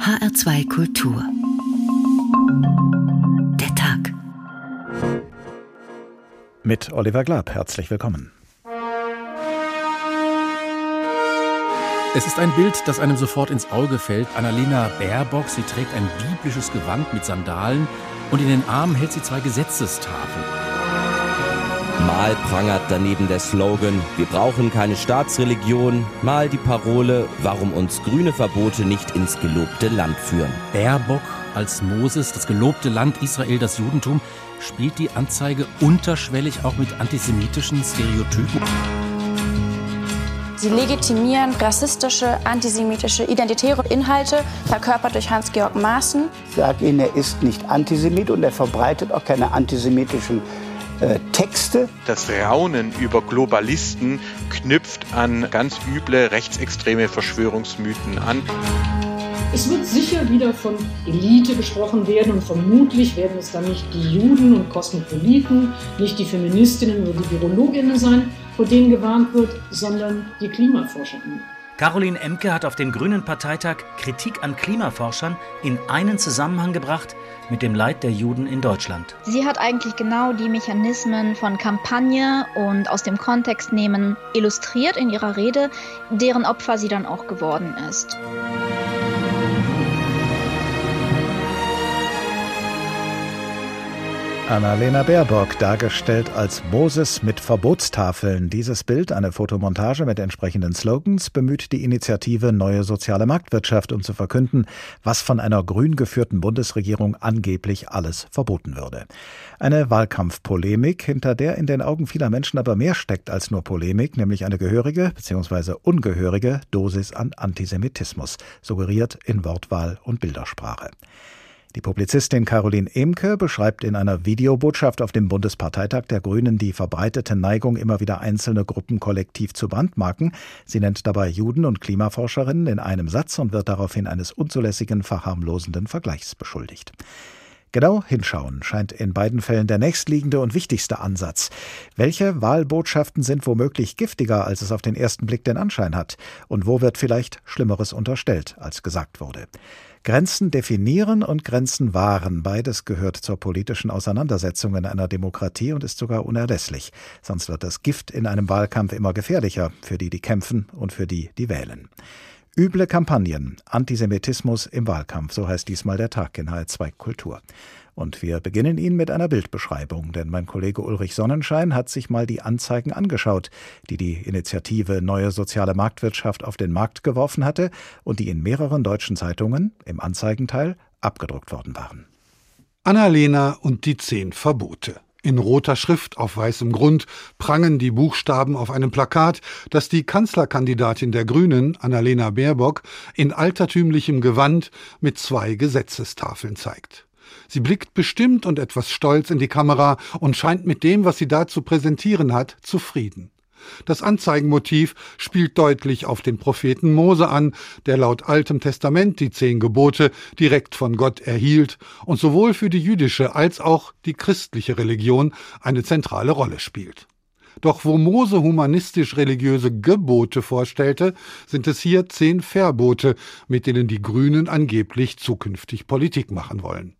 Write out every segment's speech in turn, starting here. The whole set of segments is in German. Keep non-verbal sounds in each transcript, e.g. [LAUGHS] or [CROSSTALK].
HR2 Kultur. Der Tag. Mit Oliver Glab, herzlich willkommen. Es ist ein Bild, das einem sofort ins Auge fällt. Annalena Baerbock, sie trägt ein biblisches Gewand mit Sandalen und in den Armen hält sie zwei Gesetzestafeln. Mal prangert daneben der Slogan, wir brauchen keine Staatsreligion, mal die Parole, warum uns grüne Verbote nicht ins gelobte Land führen. Baerbock als Moses, das gelobte Land Israel, das Judentum, spielt die Anzeige unterschwellig auch mit antisemitischen Stereotypen. Sie legitimieren rassistische, antisemitische, identitäre Inhalte, verkörpert durch Hans-Georg Maaßen. Ich sage Ihnen, er ist nicht Antisemit und er verbreitet auch keine antisemitischen äh, Texte. Das Raunen über Globalisten knüpft an ganz üble rechtsextreme Verschwörungsmythen an. Es wird sicher wieder von Elite gesprochen werden und vermutlich werden es dann nicht die Juden und Kosmopoliten, nicht die Feministinnen oder die Virologinnen sein, vor denen gewarnt wird, sondern die KlimaforscherInnen. Caroline Emke hat auf dem Grünen Parteitag Kritik an Klimaforschern in einen Zusammenhang gebracht mit dem Leid der Juden in Deutschland. Sie hat eigentlich genau die Mechanismen von Kampagne und aus dem Kontext nehmen illustriert in ihrer Rede, deren Opfer sie dann auch geworden ist. Annalena Baerbock, dargestellt als Moses mit Verbotstafeln. Dieses Bild, eine Fotomontage mit entsprechenden Slogans, bemüht die Initiative Neue Soziale Marktwirtschaft, um zu verkünden, was von einer grün geführten Bundesregierung angeblich alles verboten würde. Eine Wahlkampfpolemik, hinter der in den Augen vieler Menschen aber mehr steckt als nur Polemik, nämlich eine gehörige bzw. ungehörige Dosis an Antisemitismus, suggeriert in Wortwahl und Bildersprache. Die Publizistin Caroline Emke beschreibt in einer Videobotschaft auf dem Bundesparteitag der Grünen die verbreitete Neigung, immer wieder einzelne Gruppen kollektiv zu brandmarken. Sie nennt dabei Juden und Klimaforscherinnen in einem Satz und wird daraufhin eines unzulässigen, verharmlosenden Vergleichs beschuldigt. Genau hinschauen scheint in beiden Fällen der nächstliegende und wichtigste Ansatz. Welche Wahlbotschaften sind womöglich giftiger, als es auf den ersten Blick den Anschein hat? Und wo wird vielleicht Schlimmeres unterstellt, als gesagt wurde? Grenzen definieren und Grenzen wahren, beides gehört zur politischen Auseinandersetzung in einer Demokratie und ist sogar unerlässlich. Sonst wird das Gift in einem Wahlkampf immer gefährlicher für die, die kämpfen und für die, die wählen. Üble Kampagnen, Antisemitismus im Wahlkampf, so heißt diesmal der Tag in H2 Kultur. Und wir beginnen ihn mit einer Bildbeschreibung, denn mein Kollege Ulrich Sonnenschein hat sich mal die Anzeigen angeschaut, die die Initiative Neue Soziale Marktwirtschaft auf den Markt geworfen hatte und die in mehreren deutschen Zeitungen im Anzeigenteil abgedruckt worden waren. Annalena und die zehn Verbote. In roter Schrift auf weißem Grund prangen die Buchstaben auf einem Plakat, das die Kanzlerkandidatin der Grünen, Annalena Baerbock, in altertümlichem Gewand mit zwei Gesetzestafeln zeigt. Sie blickt bestimmt und etwas stolz in die Kamera und scheint mit dem, was sie da zu präsentieren hat, zufrieden. Das Anzeigenmotiv spielt deutlich auf den Propheten Mose an, der laut Altem Testament die zehn Gebote direkt von Gott erhielt und sowohl für die jüdische als auch die christliche Religion eine zentrale Rolle spielt. Doch wo Mose humanistisch-religiöse Gebote vorstellte, sind es hier zehn Verbote, mit denen die Grünen angeblich zukünftig Politik machen wollen.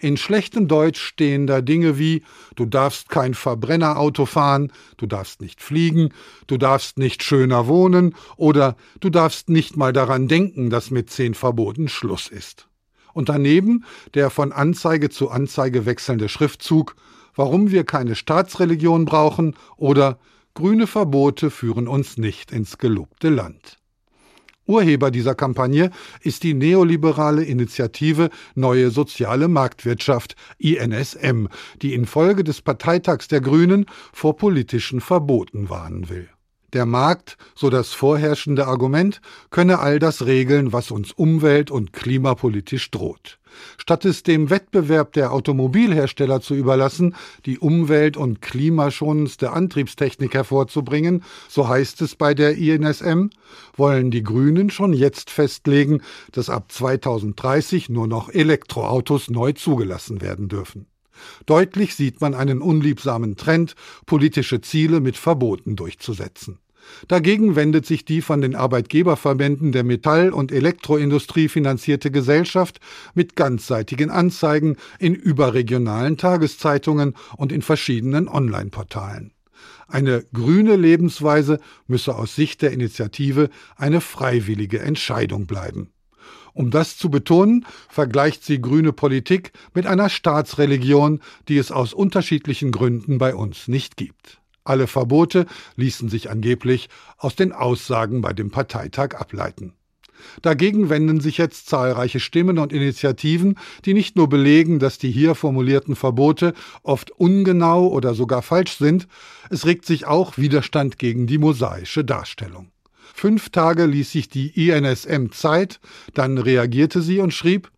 In schlechtem Deutsch stehen da Dinge wie du darfst kein Verbrennerauto fahren, du darfst nicht fliegen, du darfst nicht schöner wohnen oder du darfst nicht mal daran denken, dass mit zehn Verboten Schluss ist. Und daneben der von Anzeige zu Anzeige wechselnde Schriftzug Warum wir keine Staatsreligion brauchen oder Grüne Verbote führen uns nicht ins gelobte Land. Urheber dieser Kampagne ist die neoliberale Initiative Neue Soziale Marktwirtschaft INSM, die infolge des Parteitags der Grünen vor politischen Verboten warnen will. Der Markt, so das vorherrschende Argument, könne all das regeln, was uns umwelt- und klimapolitisch droht. Statt es dem Wettbewerb der Automobilhersteller zu überlassen, die umwelt- und klimaschonendste Antriebstechnik hervorzubringen, so heißt es bei der INSM, wollen die Grünen schon jetzt festlegen, dass ab 2030 nur noch Elektroautos neu zugelassen werden dürfen. Deutlich sieht man einen unliebsamen Trend, politische Ziele mit Verboten durchzusetzen. Dagegen wendet sich die von den Arbeitgeberverbänden der Metall- und Elektroindustrie finanzierte Gesellschaft mit ganzseitigen Anzeigen in überregionalen Tageszeitungen und in verschiedenen Online-Portalen. Eine grüne Lebensweise müsse aus Sicht der Initiative eine freiwillige Entscheidung bleiben. Um das zu betonen, vergleicht sie grüne Politik mit einer Staatsreligion, die es aus unterschiedlichen Gründen bei uns nicht gibt. Alle Verbote ließen sich angeblich aus den Aussagen bei dem Parteitag ableiten. Dagegen wenden sich jetzt zahlreiche Stimmen und Initiativen, die nicht nur belegen, dass die hier formulierten Verbote oft ungenau oder sogar falsch sind, es regt sich auch Widerstand gegen die mosaische Darstellung. Fünf Tage ließ sich die INSM Zeit, dann reagierte sie und schrieb,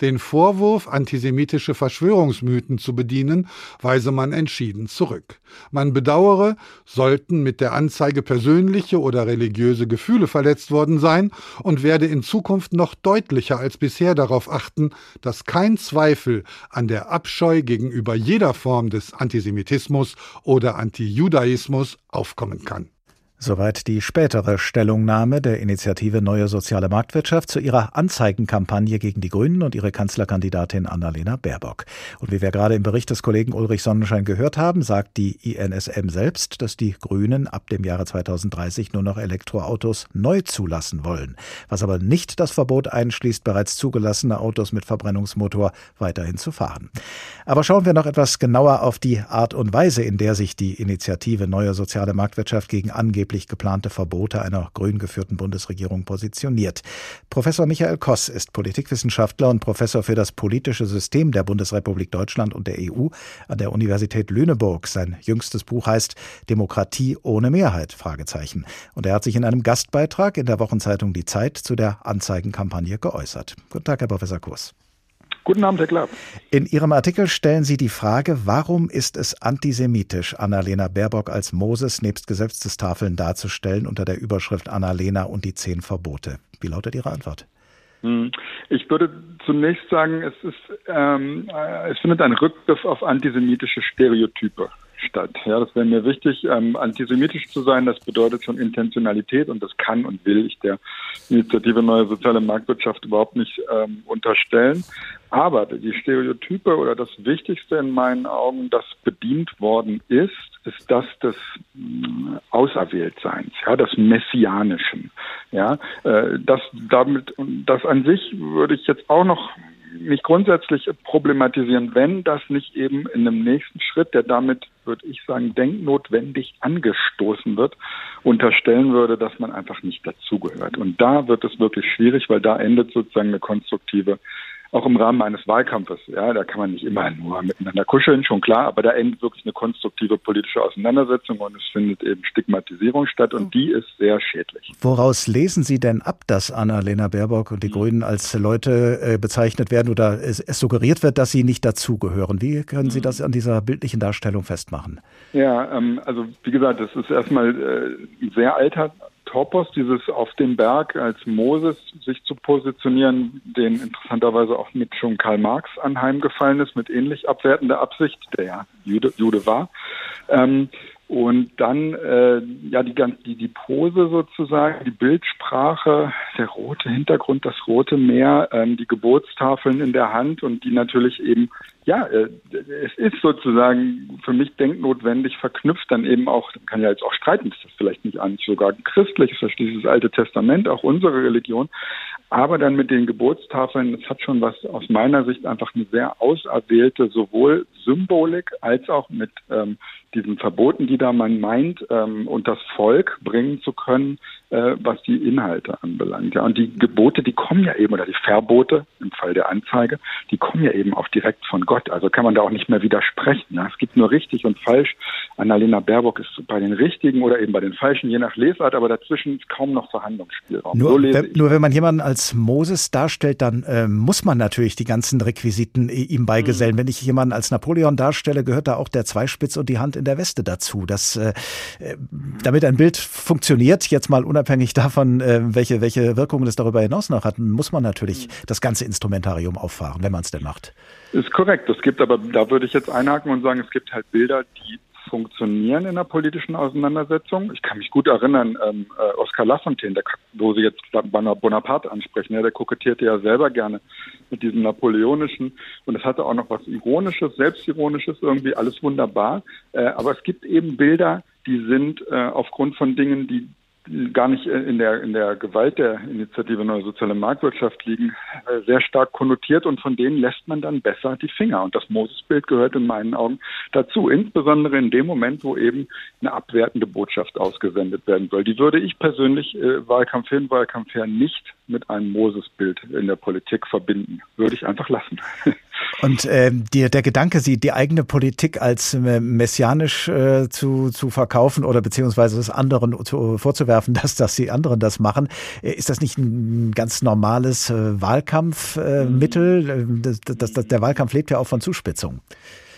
den Vorwurf, antisemitische Verschwörungsmythen zu bedienen, weise man entschieden zurück. Man bedauere, sollten mit der Anzeige persönliche oder religiöse Gefühle verletzt worden sein und werde in Zukunft noch deutlicher als bisher darauf achten, dass kein Zweifel an der Abscheu gegenüber jeder Form des Antisemitismus oder Antijudaismus aufkommen kann. Soweit die spätere Stellungnahme der Initiative Neue Soziale Marktwirtschaft zu ihrer Anzeigenkampagne gegen die Grünen und ihre Kanzlerkandidatin Annalena Baerbock. Und wie wir gerade im Bericht des Kollegen Ulrich Sonnenschein gehört haben, sagt die INSM selbst, dass die Grünen ab dem Jahre 2030 nur noch Elektroautos neu zulassen wollen. Was aber nicht das Verbot einschließt, bereits zugelassene Autos mit Verbrennungsmotor weiterhin zu fahren. Aber schauen wir noch etwas genauer auf die Art und Weise, in der sich die Initiative Neue Soziale Marktwirtschaft gegen angeblich angeblich geplante Verbote einer grün geführten Bundesregierung positioniert. Professor Michael Koss ist Politikwissenschaftler und Professor für das politische System der Bundesrepublik Deutschland und der EU an der Universität Lüneburg. Sein jüngstes Buch heißt Demokratie ohne Mehrheit? Und er hat sich in einem Gastbeitrag in der Wochenzeitung Die Zeit zu der Anzeigenkampagne geäußert. Guten Tag, Herr Professor Koss. Guten Abend, Herr Klapp. In Ihrem Artikel stellen Sie die Frage, warum ist es antisemitisch, Annalena Baerbock als Moses nebst Gesetzestafeln darzustellen unter der Überschrift Annalena und die zehn Verbote? Wie lautet Ihre Antwort? Hm. Ich würde zunächst sagen, es, ist, ähm, äh, es findet ein Rückgriff auf antisemitische Stereotype statt. Ja, das wäre mir wichtig. Ähm, antisemitisch zu sein, das bedeutet schon Intentionalität und das kann und will ich der Initiative Neue Soziale Marktwirtschaft überhaupt nicht ähm, unterstellen. Aber die Stereotype oder das Wichtigste in meinen Augen, das bedient worden ist, ist das des äh, Auserwähltseins, ja, des Messianischen. Ja, äh, das damit, das an sich würde ich jetzt auch noch nicht grundsätzlich problematisieren, wenn das nicht eben in einem nächsten Schritt, der damit, würde ich sagen, denknotwendig angestoßen wird, unterstellen würde, dass man einfach nicht dazugehört. Und da wird es wirklich schwierig, weil da endet sozusagen eine konstruktive auch im Rahmen eines Wahlkampfes. Ja, da kann man nicht immer nur miteinander kuscheln, schon klar, aber da endet wirklich eine konstruktive politische Auseinandersetzung und es findet eben Stigmatisierung statt und die ist sehr schädlich. Woraus lesen Sie denn ab, dass Annalena Baerbock und die Grünen als Leute äh, bezeichnet werden oder es, suggeriert wird, dass sie nicht dazugehören? Wie können Sie das an dieser bildlichen Darstellung festmachen? Ja, ähm, also wie gesagt, das ist erstmal äh, ein sehr alter Topos, dieses auf dem Berg als Moses sich zu positionieren, den interessanterweise auch mit schon Karl Marx anheimgefallen ist, mit ähnlich abwertender Absicht, der ja Jude, Jude war. Ähm, und dann äh, ja die ganze die, die Pose sozusagen, die Bildsprache, der rote Hintergrund, das rote Meer, ähm, die Geburtstafeln in der Hand und die natürlich eben ja, äh, es ist sozusagen für mich denknotwendig verknüpft dann eben auch, kann ja jetzt auch streiten, ist das vielleicht nicht eigentlich sogar christlich, ist das dieses Alte Testament, auch unsere Religion, aber dann mit den Geburtstafeln, das hat schon was aus meiner Sicht einfach eine sehr auserwählte sowohl Symbolik als auch mit ähm, diesen Verboten, die da man meint, ähm, und das Volk bringen zu können, äh, was die Inhalte anbelangt. Ja, und die Gebote, die kommen ja eben, oder die Verbote im Fall der Anzeige, die kommen ja eben auch direkt von Gott. Also kann man da auch nicht mehr widersprechen. Ja. Es gibt nur richtig und falsch. Annalena Baerbock ist bei den richtigen oder eben bei den falschen, je nach Lesart, aber dazwischen ist kaum noch Verhandlungsspielraum. Nur, so wenn, nur wenn man jemanden als Moses darstellt, dann äh, muss man natürlich die ganzen Requisiten ihm beigesellen. Mhm. Wenn ich jemanden als Napoleon darstelle, gehört da auch der Zweispitz und die Hand in der Weste dazu. Das, äh, äh, damit ein Bild funktioniert, jetzt mal unabhängig davon, äh, welche, welche Wirkungen es darüber hinaus noch hat, muss man natürlich mhm. das ganze Instrumentarium auffahren, wenn man es denn macht. Ist korrekt. Es gibt aber, da würde ich jetzt einhaken und sagen, es gibt halt Bilder, die funktionieren in der politischen Auseinandersetzung. Ich kann mich gut erinnern, ähm, äh, Oskar Lafontaine, der, wo Sie jetzt Bonaparte ansprechen, ja, der kokettierte ja selber gerne mit diesem Napoleonischen und es hatte auch noch was Ironisches, Selbstironisches, irgendwie alles wunderbar. Äh, aber es gibt eben Bilder, die sind äh, aufgrund von Dingen, die gar nicht in der, in der Gewalt der Initiative Neue Soziale Marktwirtschaft liegen, äh, sehr stark konnotiert und von denen lässt man dann besser die Finger. Und das Moses-Bild gehört in meinen Augen dazu, insbesondere in dem Moment, wo eben eine abwertende Botschaft ausgesendet werden soll. Die würde ich persönlich äh, Wahlkampf hin, Wahlkampf her nicht mit einem Moses-Bild in der Politik verbinden. Würde ich einfach lassen. [LAUGHS] Und äh, die, der Gedanke, sie die eigene Politik als äh, messianisch äh, zu, zu verkaufen oder beziehungsweise es anderen zu, vorzuwerfen, [LAUGHS] dass, dass die anderen das machen, äh, ist das nicht ein ganz normales äh, Wahlkampfmittel? Äh, das, das, das, der Wahlkampf lebt ja auch von Zuspitzung.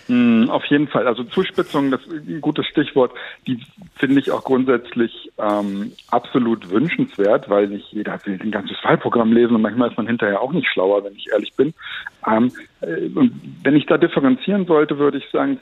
Mm, auf jeden Fall. Also Zuspitzung, das ist ein gutes Stichwort, die finde ich auch grundsätzlich ähm, absolut wünschenswert, weil nicht jeder will ein ganzes Wahlprogramm lesen und manchmal ist man hinterher auch nicht schlauer, wenn ich ehrlich bin. Ähm, äh, und wenn ich da differenzieren sollte, würde ich sagen,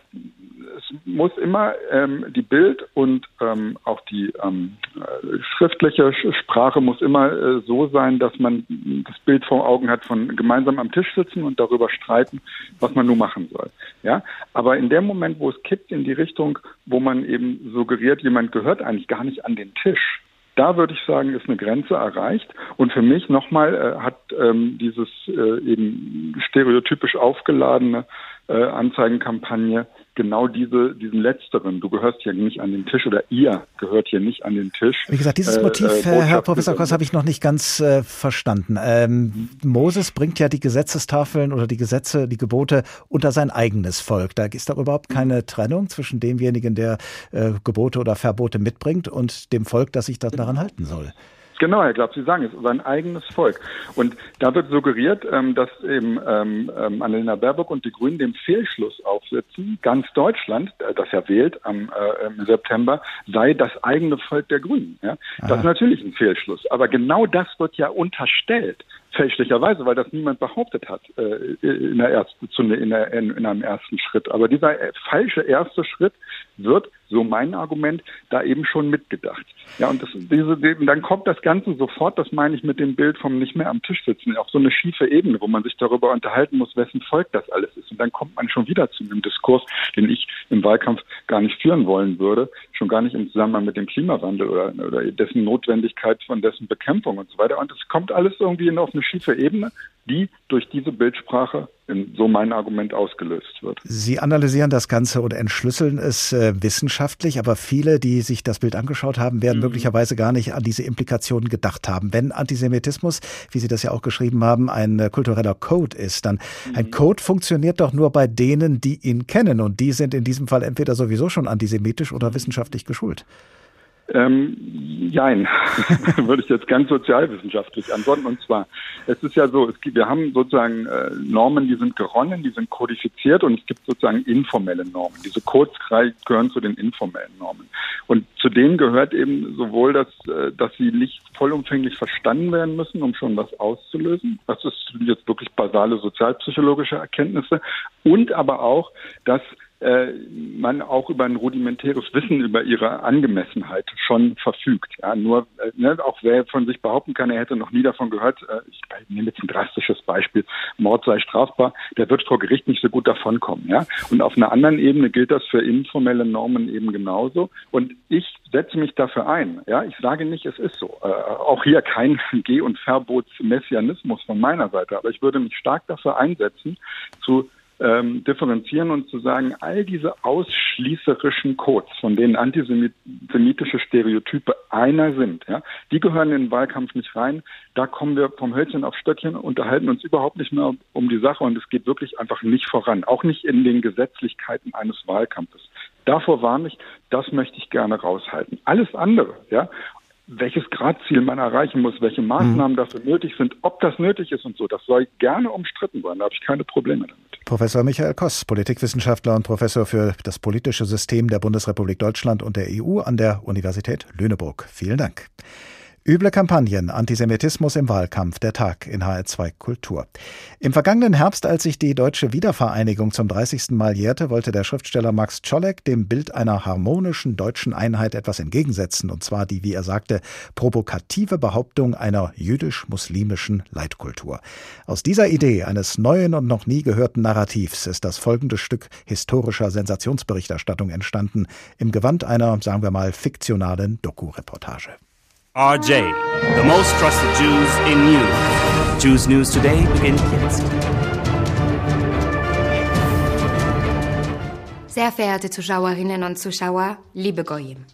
muss immer ähm, die Bild und ähm, auch die ähm, äh, schriftliche Sprache muss immer äh, so sein, dass man das Bild vor Augen hat von gemeinsam am Tisch sitzen und darüber streiten, was man nun machen soll. Ja, aber in dem Moment, wo es kippt in die Richtung, wo man eben suggeriert, jemand gehört eigentlich gar nicht an den Tisch, da würde ich sagen, ist eine Grenze erreicht. Und für mich nochmal äh, hat ähm, dieses äh, eben stereotypisch aufgeladene äh, Anzeigenkampagne genau diese, diesen letzteren. Du gehörst hier nicht an den Tisch oder ihr gehört hier nicht an den Tisch. Wie gesagt, dieses äh, Motiv, äh, Herr Professor Koss, habe ich noch nicht ganz äh, verstanden. Ähm, Moses bringt ja die Gesetzestafeln oder die Gesetze, die Gebote unter sein eigenes Volk. Da ist doch überhaupt keine Trennung zwischen demjenigen, der äh, Gebote oder Verbote mitbringt und dem Volk, das sich daran halten soll. Genau, Herr Glaub, Sie sagen es, sein eigenes Volk. Und da wird suggeriert, ähm, dass eben ähm, ähm, Annalena Baerbock und die Grünen dem Fehlschluss aufsetzen, ganz Deutschland, äh, das ja wählt am äh, im September, sei das eigene Volk der Grünen. Ja? Das ist natürlich ein Fehlschluss. Aber genau das wird ja unterstellt fälschlicherweise, weil das niemand behauptet hat äh, in, der ersten, in, der, in, in einem ersten Schritt. Aber dieser äh, falsche erste Schritt wird, so mein Argument, da eben schon mitgedacht. Ja, und das, diese, dann kommt das Ganze sofort, das meine ich mit dem Bild vom nicht mehr am Tisch sitzen, auf so eine schiefe Ebene, wo man sich darüber unterhalten muss, wessen Volk das alles ist. Und dann kommt man schon wieder zu einem Diskurs, den ich im Wahlkampf gar nicht führen wollen würde, schon gar nicht im Zusammenhang mit dem Klimawandel oder, oder dessen Notwendigkeit von dessen Bekämpfung und so weiter. Und es kommt alles irgendwie auf eine schiefe Ebene, die durch diese Bildsprache so mein Argument ausgelöst wird. Sie analysieren das Ganze und entschlüsseln es äh, wissenschaftlich, aber viele, die sich das Bild angeschaut haben, werden mhm. möglicherweise gar nicht an diese Implikationen gedacht haben. Wenn Antisemitismus, wie Sie das ja auch geschrieben haben, ein äh, kultureller Code ist, dann mhm. ein Code funktioniert doch nur bei denen, die ihn kennen und die sind in diesem Fall entweder sowieso schon antisemitisch oder wissenschaftlich geschult. Ähm, jein, [LAUGHS] würde ich jetzt ganz sozialwissenschaftlich antworten. Und zwar, es ist ja so, es gibt, wir haben sozusagen äh, Normen, die sind geronnen, die sind kodifiziert und es gibt sozusagen informelle Normen. Diese Codes gehören zu den informellen Normen. Und zu denen gehört eben sowohl, dass, äh, dass sie nicht vollumfänglich verstanden werden müssen, um schon was auszulösen. Das ist jetzt wirklich basale sozialpsychologische Erkenntnisse. Und aber auch, dass äh, man auch über ein rudimentäres Wissen über ihre Angemessenheit schon verfügt. Ja, nur äh, ne, auch wer von sich behaupten kann, er hätte noch nie davon gehört, äh, ich nehme jetzt ein drastisches Beispiel, Mord sei strafbar, der wird vor Gericht nicht so gut davonkommen. Ja? Und auf einer anderen Ebene gilt das für informelle Normen eben genauso. Und ich setze mich dafür ein. Ja, ich sage nicht, es ist so. Äh, auch hier kein Geh- und Verbotsmessianismus von meiner Seite, aber ich würde mich stark dafür einsetzen, zu ähm, differenzieren und zu sagen, all diese ausschließerischen Codes, von denen antisemitische Stereotype einer sind, ja, die gehören in den Wahlkampf nicht rein. Da kommen wir vom Hölzchen auf Stöckchen, unterhalten uns überhaupt nicht mehr um die Sache und es geht wirklich einfach nicht voran, auch nicht in den Gesetzlichkeiten eines Wahlkampfes. Davor warne ich, das möchte ich gerne raushalten. Alles andere, ja, welches Gradziel man erreichen muss, welche Maßnahmen mhm. dafür nötig sind, ob das nötig ist und so. Das soll gerne umstritten sein. Da habe ich keine Probleme damit. Professor Michael Koss, Politikwissenschaftler und Professor für das politische System der Bundesrepublik Deutschland und der EU an der Universität Lüneburg. Vielen Dank. Üble Kampagnen, Antisemitismus im Wahlkampf, der Tag in HR2 Kultur. Im vergangenen Herbst, als sich die deutsche Wiedervereinigung zum 30. Mal jährte, wollte der Schriftsteller Max Czolek dem Bild einer harmonischen deutschen Einheit etwas entgegensetzen, und zwar die, wie er sagte, provokative Behauptung einer jüdisch-muslimischen Leitkultur. Aus dieser Idee eines neuen und noch nie gehörten Narrativs ist das folgende Stück historischer Sensationsberichterstattung entstanden, im Gewand einer, sagen wir mal, fiktionalen Doku-Reportage. RJ, the most trusted Jews in news. Jews News Today beginnt jetzt. Sehr verehrte Zuschauerinnen und Zuschauer, liebe Goyim.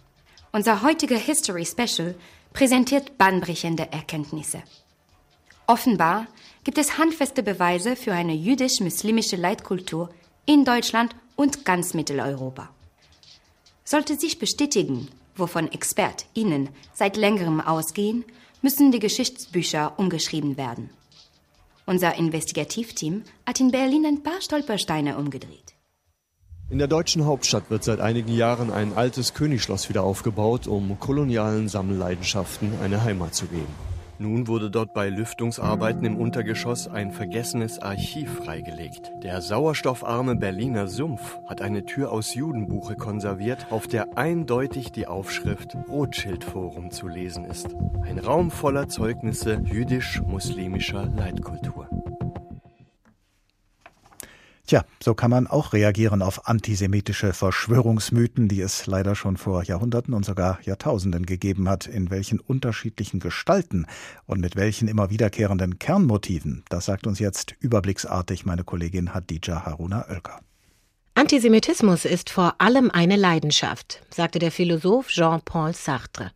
Unser heutiger History Special präsentiert bahnbrechende Erkenntnisse. Offenbar gibt es handfeste Beweise für eine jüdisch-muslimische Leitkultur in Deutschland und ganz Mitteleuropa. Sollte sich bestätigen, wovon ExpertInnen seit längerem ausgehen, müssen die Geschichtsbücher umgeschrieben werden. Unser Investigativteam hat in Berlin ein paar Stolpersteine umgedreht. In der deutschen Hauptstadt wird seit einigen Jahren ein altes Königsschloss wieder aufgebaut, um kolonialen Sammelleidenschaften eine Heimat zu geben. Nun wurde dort bei Lüftungsarbeiten im Untergeschoss ein vergessenes Archiv freigelegt. Der sauerstoffarme Berliner Sumpf hat eine Tür aus Judenbuche konserviert, auf der eindeutig die Aufschrift Rothschild-Forum zu lesen ist. Ein Raum voller Zeugnisse jüdisch-muslimischer Leitkultur. Tja, so kann man auch reagieren auf antisemitische Verschwörungsmythen, die es leider schon vor Jahrhunderten und sogar Jahrtausenden gegeben hat, in welchen unterschiedlichen Gestalten und mit welchen immer wiederkehrenden Kernmotiven. Das sagt uns jetzt überblicksartig meine Kollegin Hadija Haruna Oelker. Antisemitismus ist vor allem eine Leidenschaft, sagte der Philosoph Jean-Paul Sartre.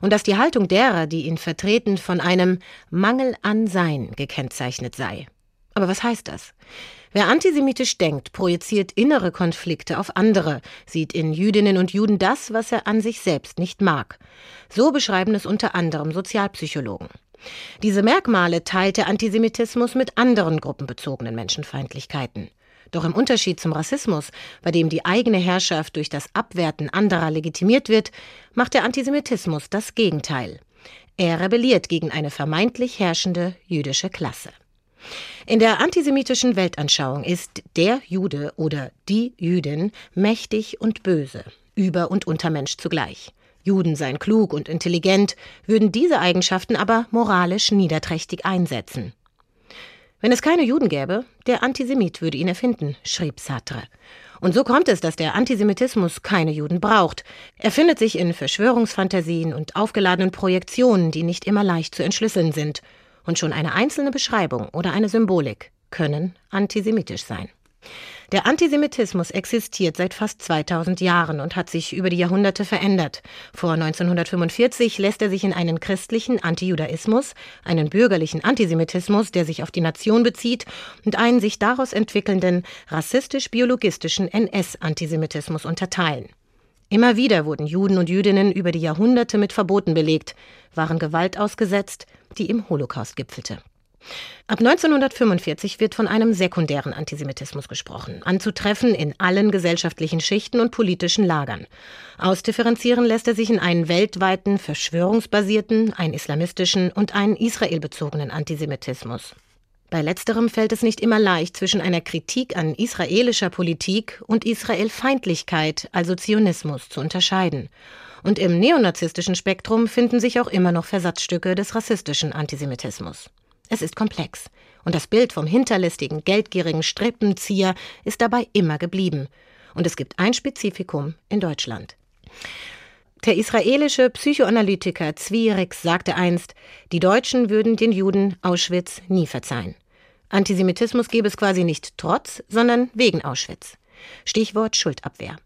Und dass die Haltung derer, die ihn vertreten, von einem Mangel an Sein gekennzeichnet sei. Aber was heißt das? Wer antisemitisch denkt, projiziert innere Konflikte auf andere, sieht in Jüdinnen und Juden das, was er an sich selbst nicht mag. So beschreiben es unter anderem Sozialpsychologen. Diese Merkmale teilt der Antisemitismus mit anderen gruppenbezogenen Menschenfeindlichkeiten. Doch im Unterschied zum Rassismus, bei dem die eigene Herrschaft durch das Abwerten anderer legitimiert wird, macht der Antisemitismus das Gegenteil. Er rebelliert gegen eine vermeintlich herrschende jüdische Klasse. In der antisemitischen Weltanschauung ist der Jude oder die Jüdin mächtig und böse, Über- und Untermensch zugleich. Juden seien klug und intelligent, würden diese Eigenschaften aber moralisch niederträchtig einsetzen. Wenn es keine Juden gäbe, der Antisemit würde ihn erfinden, schrieb Sartre. Und so kommt es, dass der Antisemitismus keine Juden braucht. Er findet sich in Verschwörungsfantasien und aufgeladenen Projektionen, die nicht immer leicht zu entschlüsseln sind und schon eine einzelne Beschreibung oder eine Symbolik können antisemitisch sein. Der Antisemitismus existiert seit fast 2000 Jahren und hat sich über die Jahrhunderte verändert. Vor 1945 lässt er sich in einen christlichen Antijudaismus, einen bürgerlichen Antisemitismus, der sich auf die Nation bezieht, und einen sich daraus entwickelnden rassistisch-biologistischen NS-Antisemitismus unterteilen. Immer wieder wurden Juden und Jüdinnen über die Jahrhunderte mit Verboten belegt, waren Gewalt ausgesetzt, die im Holocaust gipfelte. Ab 1945 wird von einem sekundären Antisemitismus gesprochen, anzutreffen in allen gesellschaftlichen Schichten und politischen Lagern. Ausdifferenzieren lässt er sich in einen weltweiten, verschwörungsbasierten, einen islamistischen und einen israelbezogenen Antisemitismus. Bei letzterem fällt es nicht immer leicht, zwischen einer Kritik an israelischer Politik und Israelfeindlichkeit, also Zionismus, zu unterscheiden. Und im neonazistischen Spektrum finden sich auch immer noch Versatzstücke des rassistischen Antisemitismus. Es ist komplex. Und das Bild vom hinterlistigen, geldgierigen Strippenzieher ist dabei immer geblieben. Und es gibt ein Spezifikum in Deutschland. Der israelische Psychoanalytiker Zwierex sagte einst, die Deutschen würden den Juden Auschwitz nie verzeihen. Antisemitismus gäbe es quasi nicht trotz, sondern wegen Auschwitz. Stichwort Schuldabwehr.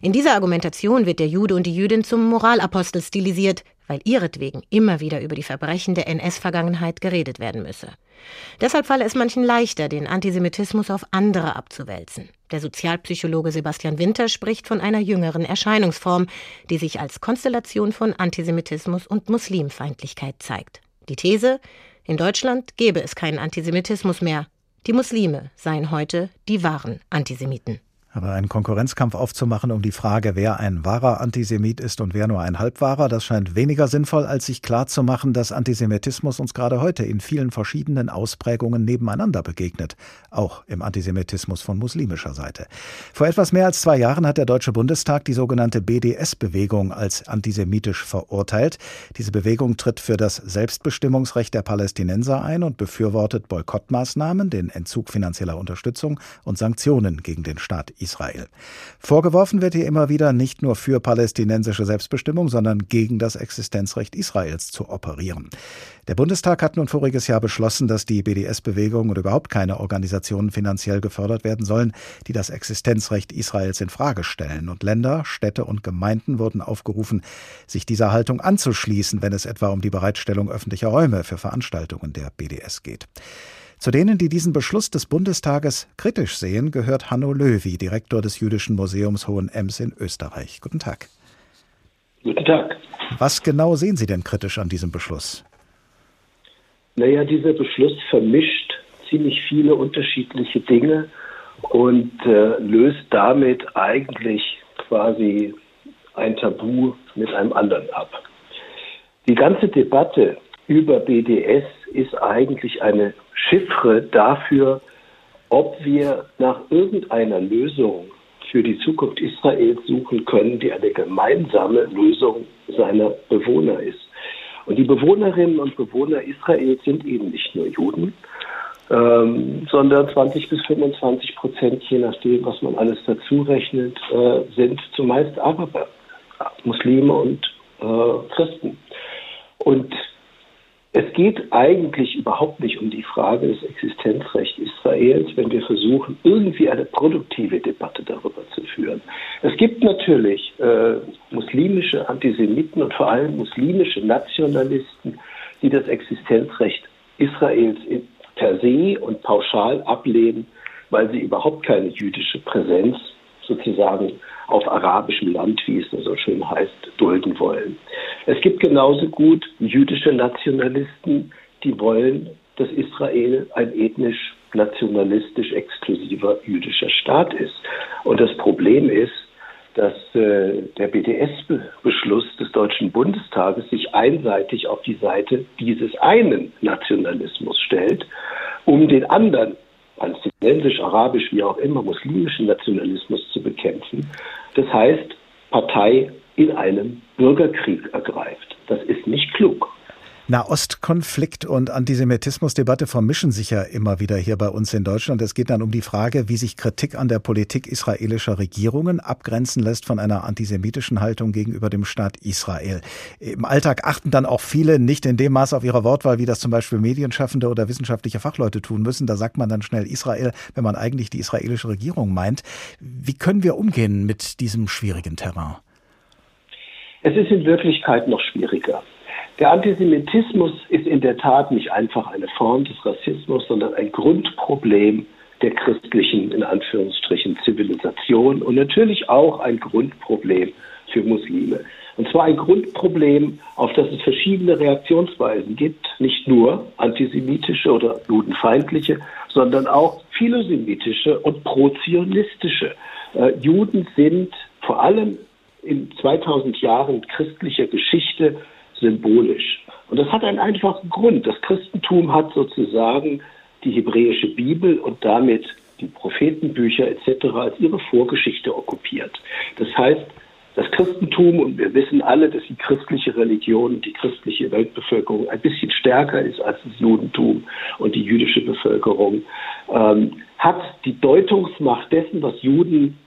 In dieser Argumentation wird der Jude und die Jüdin zum Moralapostel stilisiert, weil ihretwegen immer wieder über die Verbrechen der NS-Vergangenheit geredet werden müsse. Deshalb falle es manchen leichter, den Antisemitismus auf andere abzuwälzen. Der Sozialpsychologe Sebastian Winter spricht von einer jüngeren Erscheinungsform, die sich als Konstellation von Antisemitismus und Muslimfeindlichkeit zeigt. Die These, in Deutschland gäbe es keinen Antisemitismus mehr. Die Muslime seien heute die wahren Antisemiten. Aber einen Konkurrenzkampf aufzumachen um die Frage, wer ein wahrer Antisemit ist und wer nur ein halbwahrer, das scheint weniger sinnvoll, als sich klarzumachen, dass Antisemitismus uns gerade heute in vielen verschiedenen Ausprägungen nebeneinander begegnet, auch im Antisemitismus von muslimischer Seite. Vor etwas mehr als zwei Jahren hat der Deutsche Bundestag die sogenannte BDS-Bewegung als antisemitisch verurteilt. Diese Bewegung tritt für das Selbstbestimmungsrecht der Palästinenser ein und befürwortet Boykottmaßnahmen, den Entzug finanzieller Unterstützung und Sanktionen gegen den Staat Israel. Vorgeworfen wird ihr immer wieder, nicht nur für palästinensische Selbstbestimmung, sondern gegen das Existenzrecht Israels zu operieren. Der Bundestag hat nun voriges Jahr beschlossen, dass die BDS-Bewegung und überhaupt keine Organisationen finanziell gefördert werden sollen, die das Existenzrecht Israels in Frage stellen. Und Länder, Städte und Gemeinden wurden aufgerufen, sich dieser Haltung anzuschließen, wenn es etwa um die Bereitstellung öffentlicher Räume für Veranstaltungen der BDS geht. Zu denen, die diesen Beschluss des Bundestages kritisch sehen, gehört Hanno Löwy, Direktor des Jüdischen Museums Hohenems in Österreich. Guten Tag. Guten Tag. Was genau sehen Sie denn kritisch an diesem Beschluss? Naja, dieser Beschluss vermischt ziemlich viele unterschiedliche Dinge und äh, löst damit eigentlich quasi ein Tabu mit einem anderen ab. Die ganze Debatte über BDS ist eigentlich eine Chiffre dafür, ob wir nach irgendeiner Lösung für die Zukunft Israels suchen können, die eine gemeinsame Lösung seiner Bewohner ist. Und die Bewohnerinnen und Bewohner Israels sind eben nicht nur Juden, ähm, sondern 20 bis 25 Prozent, je nachdem, was man alles dazu rechnet, äh, sind zumeist Araber, Muslime und äh, Christen. Und es geht eigentlich überhaupt nicht um die Frage des Existenzrechts Israels, wenn wir versuchen, irgendwie eine produktive Debatte darüber zu führen. Es gibt natürlich äh, muslimische Antisemiten und vor allem muslimische Nationalisten, die das Existenzrecht Israels per se und pauschal ablehnen, weil sie überhaupt keine jüdische Präsenz sozusagen auf arabischem Land, wie es so schön heißt, dulden wollen. Es gibt genauso gut jüdische Nationalisten, die wollen, dass Israel ein ethnisch, nationalistisch exklusiver jüdischer Staat ist. Und das Problem ist, dass äh, der BDS-Beschluss des Deutschen Bundestages sich einseitig auf die Seite dieses einen Nationalismus stellt, um den anderen palästinensisch, arabisch, wie auch immer, muslimischen Nationalismus zu bekämpfen. Das heißt, Partei in einem Bürgerkrieg ergreift. Das ist nicht klug. Nahostkonflikt und Antisemitismusdebatte vermischen sich ja immer wieder hier bei uns in Deutschland. Es geht dann um die Frage, wie sich Kritik an der Politik israelischer Regierungen abgrenzen lässt von einer antisemitischen Haltung gegenüber dem Staat Israel. Im Alltag achten dann auch viele nicht in dem Maß auf ihre Wortwahl, wie das zum Beispiel Medienschaffende oder wissenschaftliche Fachleute tun müssen. Da sagt man dann schnell Israel, wenn man eigentlich die israelische Regierung meint. Wie können wir umgehen mit diesem schwierigen Terrain? Es ist in Wirklichkeit noch schwieriger. Der Antisemitismus ist in der Tat nicht einfach eine Form des Rassismus, sondern ein Grundproblem der christlichen, in Anführungsstrichen, Zivilisation und natürlich auch ein Grundproblem für Muslime. Und zwar ein Grundproblem, auf das es verschiedene Reaktionsweisen gibt, nicht nur antisemitische oder judenfeindliche, sondern auch philosemitische und prozionistische. Äh, Juden sind vor allem in 2000 Jahren christlicher Geschichte symbolisch. Und das hat einen einfachen Grund. Das Christentum hat sozusagen die hebräische Bibel und damit die Prophetenbücher etc. als ihre Vorgeschichte okkupiert. Das heißt, das Christentum, und wir wissen alle, dass die christliche Religion, die christliche Weltbevölkerung ein bisschen stärker ist als das Judentum und die jüdische Bevölkerung, ähm, hat die Deutungsmacht dessen, was Juden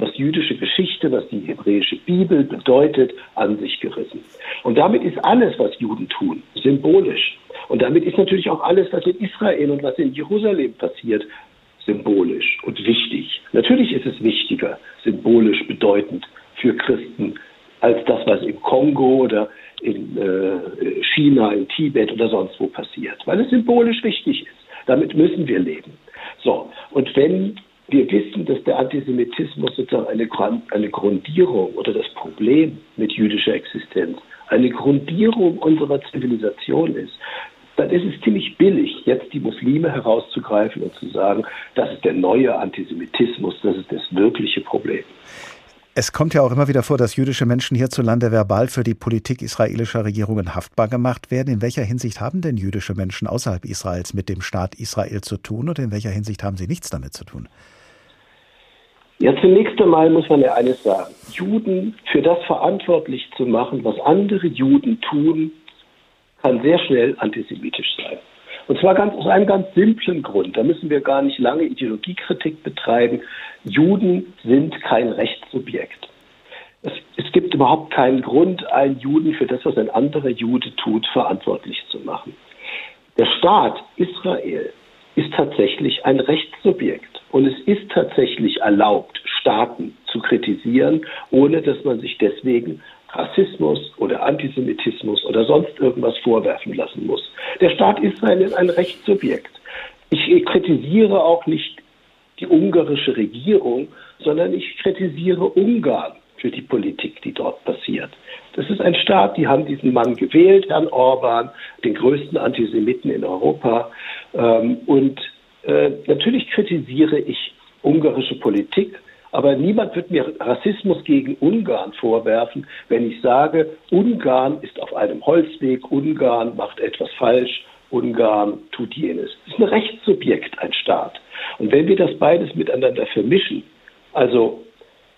was jüdische Geschichte, was die hebräische Bibel bedeutet, an sich gerissen. Und damit ist alles, was Juden tun, symbolisch. Und damit ist natürlich auch alles, was in Israel und was in Jerusalem passiert, symbolisch und wichtig. Natürlich ist es wichtiger, symbolisch bedeutend für Christen, als das, was im Kongo oder in äh, China, in Tibet oder sonst wo passiert, weil es symbolisch wichtig ist. Damit müssen wir leben. So, und wenn wir wissen, dass der Antisemitismus sozusagen eine, eine Grundierung oder das Problem mit jüdischer Existenz eine Grundierung unserer Zivilisation ist, dann ist es ziemlich billig, jetzt die Muslime herauszugreifen und zu sagen, das ist der neue Antisemitismus, das ist das wirkliche Problem. Es kommt ja auch immer wieder vor, dass jüdische Menschen hierzulande verbal für die Politik israelischer Regierungen haftbar gemacht werden. In welcher Hinsicht haben denn jüdische Menschen außerhalb Israels mit dem Staat Israel zu tun und in welcher Hinsicht haben sie nichts damit zu tun? Ja, zunächst einmal muss man ja eines sagen. Juden für das verantwortlich zu machen, was andere Juden tun, kann sehr schnell antisemitisch sein. Und zwar ganz, aus einem ganz simplen Grund. Da müssen wir gar nicht lange Ideologiekritik betreiben. Juden sind kein Rechtssubjekt. Es, es gibt überhaupt keinen Grund, einen Juden für das, was ein anderer Jude tut, verantwortlich zu machen. Der Staat Israel ist tatsächlich ein Rechtssubjekt. Und es ist tatsächlich erlaubt, Staaten zu kritisieren, ohne dass man sich deswegen Rassismus oder Antisemitismus oder sonst irgendwas vorwerfen lassen muss. Der Staat Israel ist ein Rechtssubjekt. Ich kritisiere auch nicht die ungarische Regierung, sondern ich kritisiere Ungarn für die Politik, die dort passiert. Das ist ein Staat, die haben diesen Mann gewählt, Herrn Orban, den größten Antisemiten in Europa. Ähm, und äh, natürlich kritisiere ich ungarische Politik, aber niemand wird mir Rassismus gegen Ungarn vorwerfen, wenn ich sage, Ungarn ist auf einem Holzweg, Ungarn macht etwas falsch, Ungarn tut jenes. Das ist ein Rechtssubjekt, ein Staat. Und wenn wir das beides miteinander vermischen, also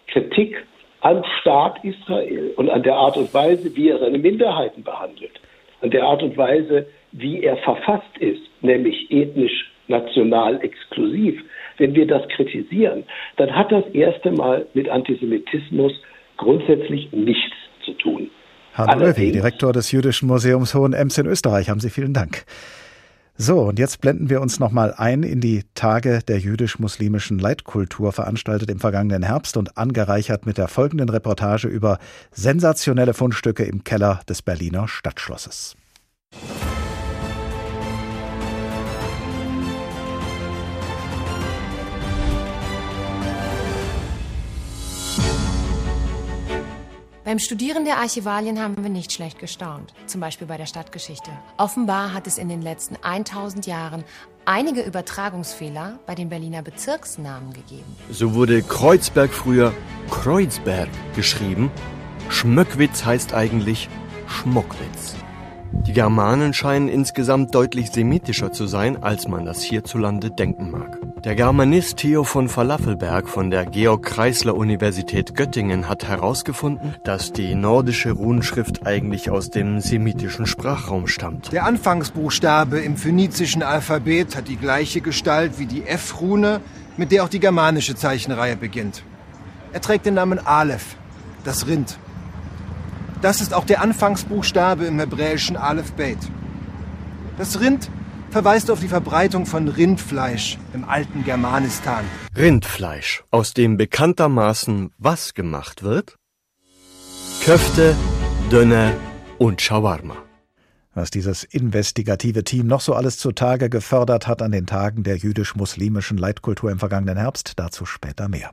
Kritik am Staat Israel und an der Art und Weise, wie er seine Minderheiten behandelt, an der Art und Weise, wie er verfasst ist, nämlich ethnisch, national, exklusiv, wenn wir das kritisieren, dann hat das erste Mal mit Antisemitismus grundsätzlich nichts zu tun. Hanno Löwy, Direktor des Jüdischen Museums Hohenems in Österreich, haben Sie vielen Dank. So, und jetzt blenden wir uns nochmal ein in die Tage der jüdisch-muslimischen Leitkultur, veranstaltet im vergangenen Herbst und angereichert mit der folgenden Reportage über sensationelle Fundstücke im Keller des Berliner Stadtschlosses. Beim Studieren der Archivalien haben wir nicht schlecht gestaunt, zum Beispiel bei der Stadtgeschichte. Offenbar hat es in den letzten 1000 Jahren einige Übertragungsfehler bei den Berliner Bezirksnamen gegeben. So wurde Kreuzberg früher Kreuzberg geschrieben. Schmöckwitz heißt eigentlich Schmockwitz. Die Germanen scheinen insgesamt deutlich semitischer zu sein, als man das hierzulande denken mag. Der Germanist Theo von Falafelberg von der Georg-Kreisler-Universität Göttingen hat herausgefunden, dass die nordische Runenschrift eigentlich aus dem semitischen Sprachraum stammt. Der Anfangsbuchstabe im phönizischen Alphabet hat die gleiche Gestalt wie die F-Rune, mit der auch die germanische Zeichenreihe beginnt. Er trägt den Namen Aleph, das Rind. Das ist auch der Anfangsbuchstabe im hebräischen Aleph Bet. Das Rind verweist auf die Verbreitung von Rindfleisch im alten Germanistan. Rindfleisch, aus dem bekanntermaßen was gemacht wird? Köfte, Döner und Shawarma. Was dieses investigative Team noch so alles zutage gefördert hat an den Tagen der jüdisch-muslimischen Leitkultur im vergangenen Herbst, dazu später mehr.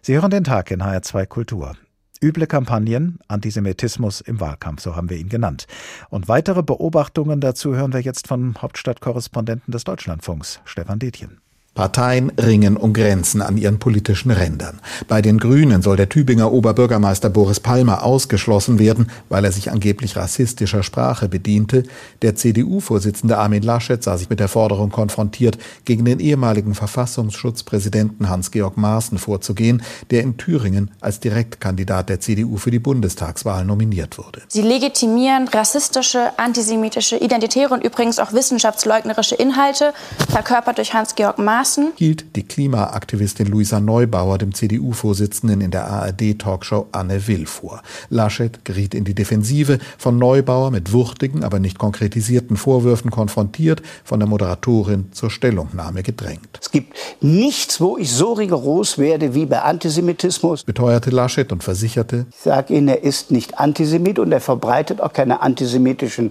Sie hören den Tag in HR2 Kultur. Üble Kampagnen, Antisemitismus im Wahlkampf, so haben wir ihn genannt. Und weitere Beobachtungen dazu hören wir jetzt vom Hauptstadtkorrespondenten des Deutschlandfunks, Stefan Detjen. Parteien ringen um Grenzen an ihren politischen Rändern. Bei den Grünen soll der Tübinger Oberbürgermeister Boris Palmer ausgeschlossen werden, weil er sich angeblich rassistischer Sprache bediente. Der CDU-Vorsitzende Armin Laschet sah sich mit der Forderung konfrontiert, gegen den ehemaligen Verfassungsschutzpräsidenten Hans-Georg Maaßen vorzugehen, der in Thüringen als Direktkandidat der CDU für die Bundestagswahl nominiert wurde. Sie legitimieren rassistische, antisemitische, identitäre und übrigens auch wissenschaftsleugnerische Inhalte, verkörpert durch Hans-Georg Maaßen Maßen hielt die Klimaaktivistin Luisa Neubauer dem CDU-Vorsitzenden in der ARD-Talkshow Anne Will vor. Laschet geriet in die Defensive, von Neubauer mit wuchtigen, aber nicht konkretisierten Vorwürfen konfrontiert, von der Moderatorin zur Stellungnahme gedrängt. Es gibt nichts, wo ich so rigoros werde wie bei Antisemitismus, beteuerte Laschet und versicherte, ich sage Ihnen, er ist nicht Antisemit und er verbreitet auch keine antisemitischen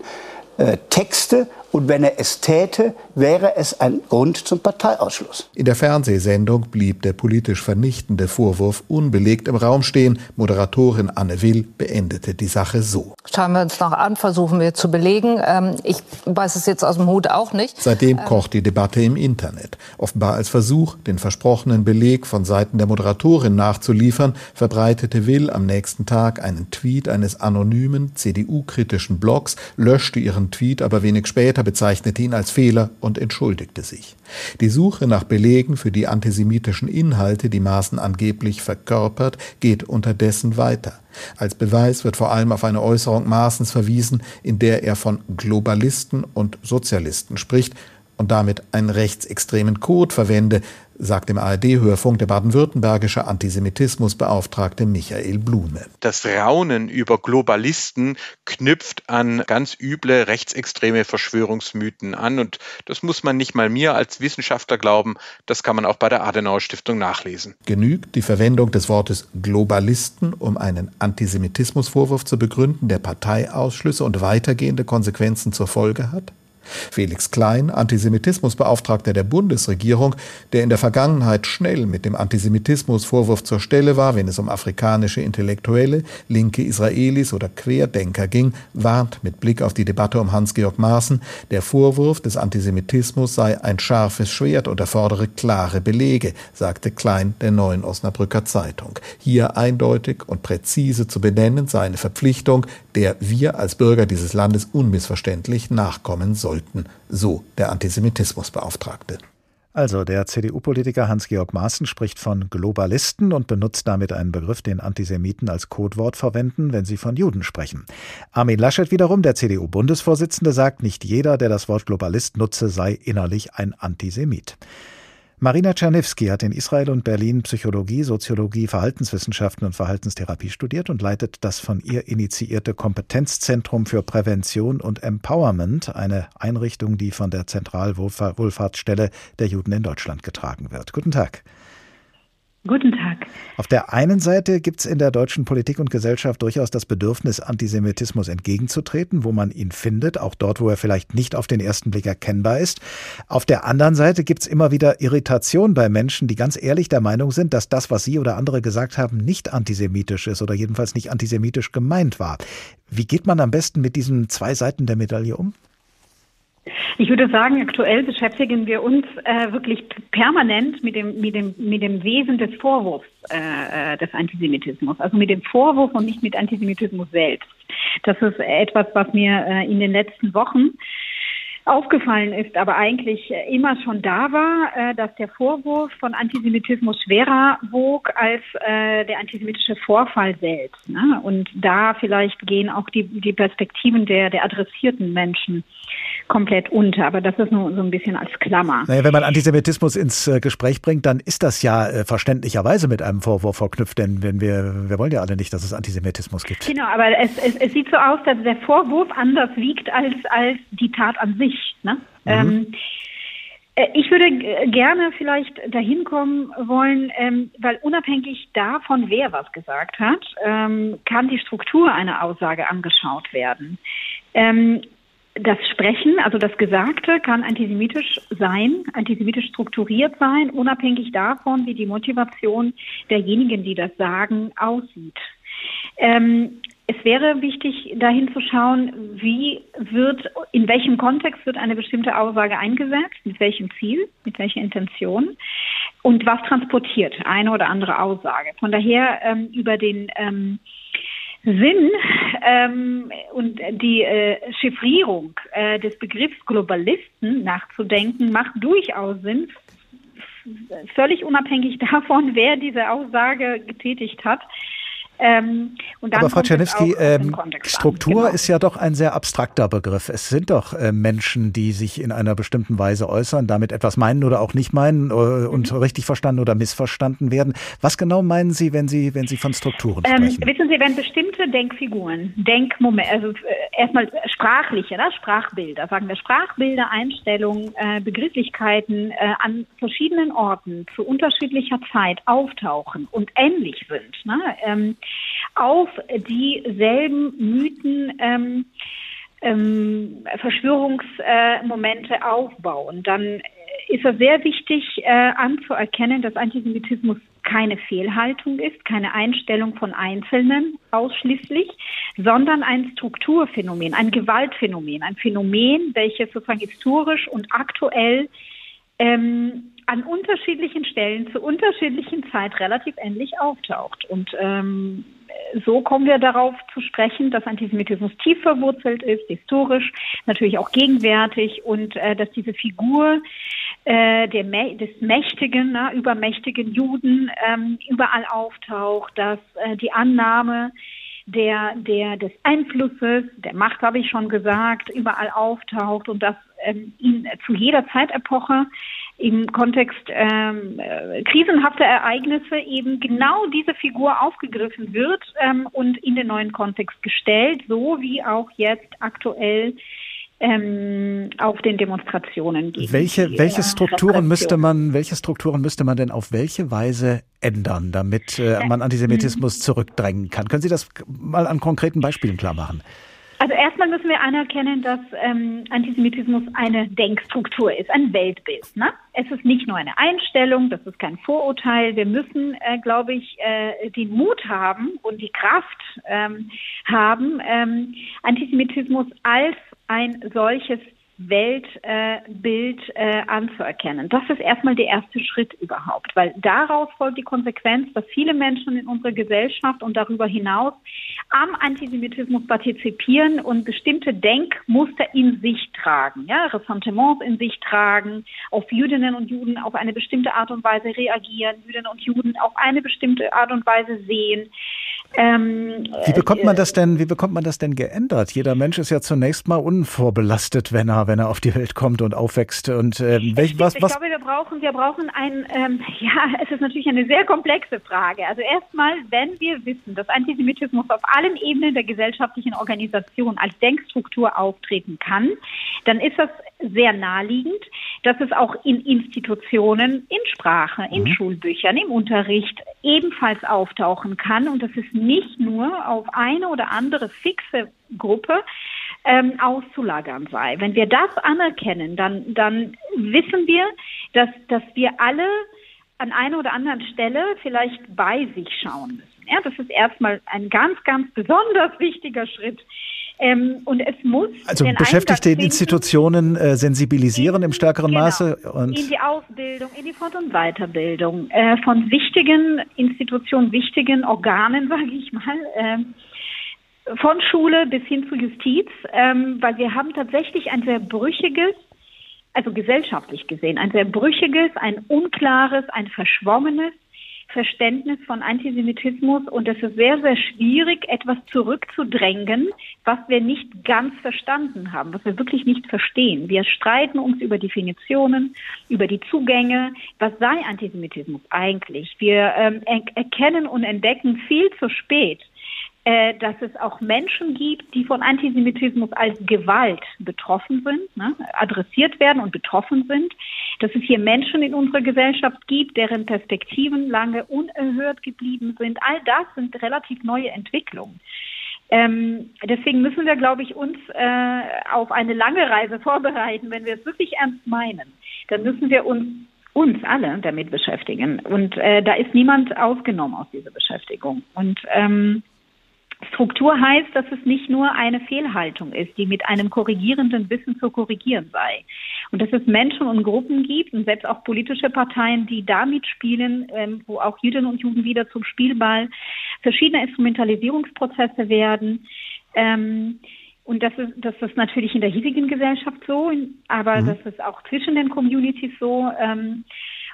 äh, Texte Und wenn er es täte, wäre es ein Grund zum Parteiausschluss. In der Fernsehsendung blieb der politisch vernichtende Vorwurf unbelegt im Raum stehen. Moderatorin Anne Will beendete die Sache so. Schauen wir uns noch an, versuchen wir zu belegen. Ähm, ich weiß es jetzt aus dem Hut auch nicht. Seitdem ähm, kocht die Debatte im Internet. Offenbar als Versuch, den versprochenen Beleg von Seiten der Moderatorin nachzuliefern, verbreitete Will am nächsten Tag einen Tweet eines anonymen CDU-kritischen Blogs, löschte ihren Tweet aber wenig später, bezeichnete ihn als Fehler und entschuldigte sich. Die Suche nach Belegen für die antisemitischen Inhalte, die Maaßen angeblich verkörpert, geht unterdessen weiter. Als Beweis wird vor allem auf eine Äußerung Maaßens verwiesen, in der er von Globalisten und Sozialisten spricht und damit einen rechtsextremen Code verwende, sagt im ARD-Hörfunk der baden-württembergische Antisemitismusbeauftragte Michael Blume. Das Raunen über Globalisten knüpft an ganz üble rechtsextreme Verschwörungsmythen an und das muss man nicht mal mir als Wissenschaftler glauben, das kann man auch bei der Adenauer Stiftung nachlesen. Genügt die Verwendung des Wortes Globalisten, um einen Antisemitismusvorwurf zu begründen, der Parteiausschlüsse und weitergehende Konsequenzen zur Folge hat? Felix Klein, Antisemitismusbeauftragter der Bundesregierung, der in der Vergangenheit schnell mit dem Antisemitismusvorwurf zur Stelle war, wenn es um afrikanische Intellektuelle, linke Israelis oder Querdenker ging, warnt mit Blick auf die Debatte um Hans-Georg Maaßen, der Vorwurf des Antisemitismus sei ein scharfes Schwert und erfordere klare Belege, sagte Klein der Neuen Osnabrücker Zeitung. Hier eindeutig und präzise zu benennen sei eine Verpflichtung, der wir als Bürger dieses Landes unmissverständlich nachkommen sollten so der Antisemitismusbeauftragte. Also der CDU-Politiker Hans-Georg Maaßen spricht von Globalisten und benutzt damit einen Begriff, den Antisemiten als Codewort verwenden, wenn sie von Juden sprechen. Armin Laschet wiederum, der CDU-Bundesvorsitzende, sagt, nicht jeder, der das Wort Globalist nutze, sei innerlich ein Antisemit. Marina Czerniewski hat in Israel und Berlin Psychologie, Soziologie, Verhaltenswissenschaften und Verhaltenstherapie studiert und leitet das von ihr initiierte Kompetenzzentrum für Prävention und Empowerment, eine Einrichtung, die von der Zentralwohlfahrtsstelle der Juden in Deutschland getragen wird. Guten Tag. Guten Tag. Auf der einen Seite gibt es in der deutschen Politik und Gesellschaft durchaus das Bedürfnis, Antisemitismus entgegenzutreten, wo man ihn findet, auch dort, wo er vielleicht nicht auf den ersten Blick erkennbar ist. Auf der anderen Seite gibt es immer wieder Irritation bei Menschen, die ganz ehrlich der Meinung sind, dass das, was Sie oder andere gesagt haben, nicht antisemitisch ist oder jedenfalls nicht antisemitisch gemeint war. Wie geht man am besten mit diesen zwei Seiten der Medaille um? Ich würde sagen, aktuell beschäftigen wir uns äh, wirklich permanent mit dem, mit, dem, mit dem Wesen des Vorwurfs äh, äh, des Antisemitismus, also mit dem Vorwurf und nicht mit Antisemitismus selbst. Das ist etwas, was mir äh, in den letzten Wochen aufgefallen ist, aber eigentlich immer schon da war, äh, dass der Vorwurf von Antisemitismus schwerer wog als äh, der antisemitische Vorfall selbst. Ne? Und da vielleicht gehen auch die, die Perspektiven der, der adressierten Menschen komplett unter. Aber das ist nur so ein bisschen als Klammer. Naja, wenn man Antisemitismus ins äh, Gespräch bringt, dann ist das ja äh, verständlicherweise mit einem Vorwurf verknüpft, denn wenn wir, wir wollen ja alle nicht, dass es Antisemitismus gibt. Genau, aber es, es, es sieht so aus, dass der Vorwurf anders wiegt als, als die Tat an sich. Ne? Mhm. Ähm, äh, ich würde gerne vielleicht dahin kommen wollen, ähm, weil unabhängig davon, wer was gesagt hat, ähm, kann die Struktur einer Aussage angeschaut werden. Ähm, das Sprechen, also das Gesagte, kann antisemitisch sein, antisemitisch strukturiert sein, unabhängig davon, wie die Motivation derjenigen, die das sagen, aussieht. Ähm, es wäre wichtig, dahin zu schauen, wie wird, in welchem Kontext wird eine bestimmte Aussage eingesetzt, mit welchem Ziel, mit welcher Intention und was transportiert eine oder andere Aussage. Von daher ähm, über den ähm, Sinn ähm, und die äh, Chiffrierung äh, des Begriffs Globalisten nachzudenken, macht durchaus Sinn, völlig unabhängig [LAUGHS] davon, wer diese Aussage getätigt hat. Ähm, Aber Frau Czerniewski, ähm, Struktur genau. ist ja doch ein sehr abstrakter Begriff. Es sind doch äh, Menschen, die sich in einer bestimmten Weise äußern, damit etwas meinen oder auch nicht meinen äh, und mhm. richtig verstanden oder missverstanden werden. Was genau meinen Sie, wenn Sie, wenn Sie von Strukturen ähm, sprechen? Wissen Sie, wenn bestimmte Denkfiguren, Denkmomente, also äh, erstmal sprachliche, ne, Sprachbilder, sagen wir Sprachbilder, Einstellungen, äh, Begrifflichkeiten äh, an verschiedenen Orten zu unterschiedlicher Zeit auftauchen und ähnlich sind, ne, ähm, auf dieselben Mythen ähm, ähm, Verschwörungsmomente aufbauen, dann ist es sehr wichtig äh, anzuerkennen, dass Antisemitismus keine Fehlhaltung ist, keine Einstellung von Einzelnen ausschließlich, sondern ein Strukturphänomen, ein Gewaltphänomen, ein Phänomen, welches sozusagen historisch und aktuell ähm, an unterschiedlichen Stellen zu unterschiedlichen Zeit relativ ähnlich auftaucht. Und ähm, so kommen wir darauf zu sprechen, dass Antisemitismus tief verwurzelt ist, historisch, natürlich auch gegenwärtig und äh, dass diese Figur äh, der, des mächtigen, na, übermächtigen Juden ähm, überall auftaucht, dass äh, die Annahme der, der, des Einflusses, der Macht, habe ich schon gesagt, überall auftaucht und dass ähm, ihn zu jeder Zeitepoche im Kontext ähm, äh, krisenhafter Ereignisse eben genau diese Figur aufgegriffen wird ähm, und in den neuen Kontext gestellt, so wie auch jetzt aktuell ähm, auf den Demonstrationen gegen welche die, welche Strukturen müsste man welche Strukturen müsste man denn auf welche Weise ändern, damit äh, man Antisemitismus zurückdrängen kann? Können Sie das mal an konkreten Beispielen klar machen? Also erstmal müssen wir anerkennen, dass ähm, Antisemitismus eine Denkstruktur ist, ein Weltbild. Ne? Es ist nicht nur eine Einstellung, das ist kein Vorurteil. Wir müssen, äh, glaube ich, äh, den Mut haben und die Kraft ähm, haben, ähm, Antisemitismus als ein solches Weltbild äh, anzuerkennen. Das ist erstmal der erste Schritt überhaupt, weil daraus folgt die Konsequenz, dass viele Menschen in unserer Gesellschaft und darüber hinaus am Antisemitismus partizipieren und bestimmte Denkmuster in sich tragen, ja, Ressentiments in sich tragen, auf Jüdinnen und Juden auf eine bestimmte Art und Weise reagieren, Jüdinnen und Juden auf eine bestimmte Art und Weise sehen. Ähm, wie bekommt man äh, das denn? Wie bekommt man das denn geändert? Jeder Mensch ist ja zunächst mal unvorbelastet, wenn er wenn er auf die Welt kommt und aufwächst. Und ähm, welch, was, ich was? glaube, wir brauchen, wir brauchen ein, ähm, [LAUGHS] ja, es ist natürlich eine sehr komplexe Frage. Also erstmal, wenn wir wissen, dass Antisemitismus auf allen Ebenen der gesellschaftlichen Organisation als Denkstruktur auftreten kann, dann ist das sehr naheliegend, dass es auch in Institutionen, in Sprache, in mhm. Schulbüchern, im Unterricht ebenfalls auftauchen kann und dass es nicht nur auf eine oder andere fixe Gruppe ähm, auszulagern sei. Wenn wir das anerkennen, dann, dann wissen wir, dass, dass wir alle an einer oder anderen Stelle vielleicht bei sich schauen müssen. Ja, das ist erstmal ein ganz, ganz besonders wichtiger Schritt. Ähm, und es muss also Beschäftigte in Institutionen äh, sensibilisieren in, im stärkeren genau, Maße und in die Ausbildung, in die Fort- und Weiterbildung äh, von wichtigen Institutionen, wichtigen Organen, [LAUGHS] sage ich mal. Äh, von Schule bis hin zu Justiz, ähm, weil wir haben tatsächlich ein sehr brüchiges, also gesellschaftlich gesehen, ein sehr brüchiges, ein unklares, ein verschwommenes Verständnis von Antisemitismus und es ist sehr, sehr schwierig, etwas zurückzudrängen, was wir nicht ganz verstanden haben, was wir wirklich nicht verstehen. Wir streiten uns über Definitionen, über die Zugänge. Was sei Antisemitismus eigentlich? Wir ähm, erkennen und entdecken viel zu spät, äh, dass es auch Menschen gibt, die von Antisemitismus als Gewalt betroffen sind, ne, adressiert werden und betroffen sind, dass es hier Menschen in unserer Gesellschaft gibt, deren Perspektiven lange unerhört geblieben sind. All das sind relativ neue Entwicklungen. Ähm, deswegen müssen wir, glaube ich, uns äh, auf eine lange Reise [LAUGHS] vorbereiten. Wenn wir es wirklich ernst meinen, dann müssen wir uns uns alle damit beschäftigen. Und äh, da ist niemand ausgenommen aus dieser Beschäftigung. Und ähm, Struktur heißt, dass es nicht nur eine Fehlhaltung ist, die mit einem korrigierenden Wissen zu korrigieren sei. Und dass es Menschen und Gruppen gibt und selbst auch politische Parteien, die damit spielen, ähm, wo auch Jüdinnen und Juden wieder zum Spielball verschiedene Instrumentalisierungsprozesse werden. Ähm, und das ist, das ist natürlich in der hiesigen Gesellschaft so, aber mhm. das ist auch zwischen den Communities so.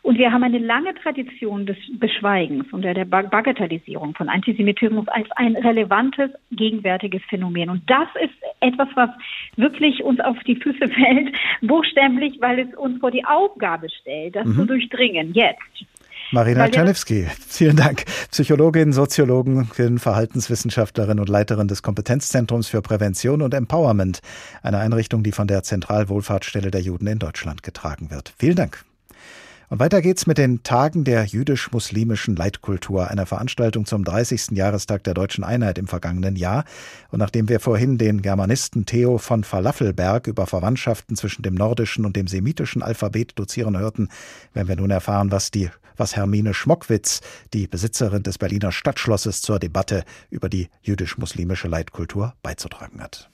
Und wir haben eine lange Tradition des Beschweigens und der Bagatellisierung von Antisemitismus als ein relevantes, gegenwärtiges Phänomen. Und das ist etwas, was wirklich uns auf die Füße [LAUGHS] fällt, buchstäblich, weil es uns vor die Aufgabe stellt, das mhm. zu durchdringen, jetzt. Marina Czerniewski, [LAUGHS] vielen Dank. Psychologin, Soziologin, Verhaltenswissenschaftlerin und Leiterin des Kompetenzzentrums für Prävention und Empowerment, eine Einrichtung, die von der Zentralwohlfahrtsstelle der Juden in Deutschland getragen wird. Vielen Dank. Und weiter geht's mit den Tagen der jüdisch-muslimischen Leitkultur, einer Veranstaltung zum 30. Jahrestag der deutschen Einheit im vergangenen Jahr. Und nachdem wir vorhin den Germanisten Theo von Falafelberg über Verwandtschaften zwischen dem nordischen und dem semitischen Alphabet dozieren hörten, werden wir nun erfahren, was die was Hermine Schmockwitz, die Besitzerin des Berliner Stadtschlosses, zur Debatte über die jüdisch-muslimische Leitkultur beizutragen hat.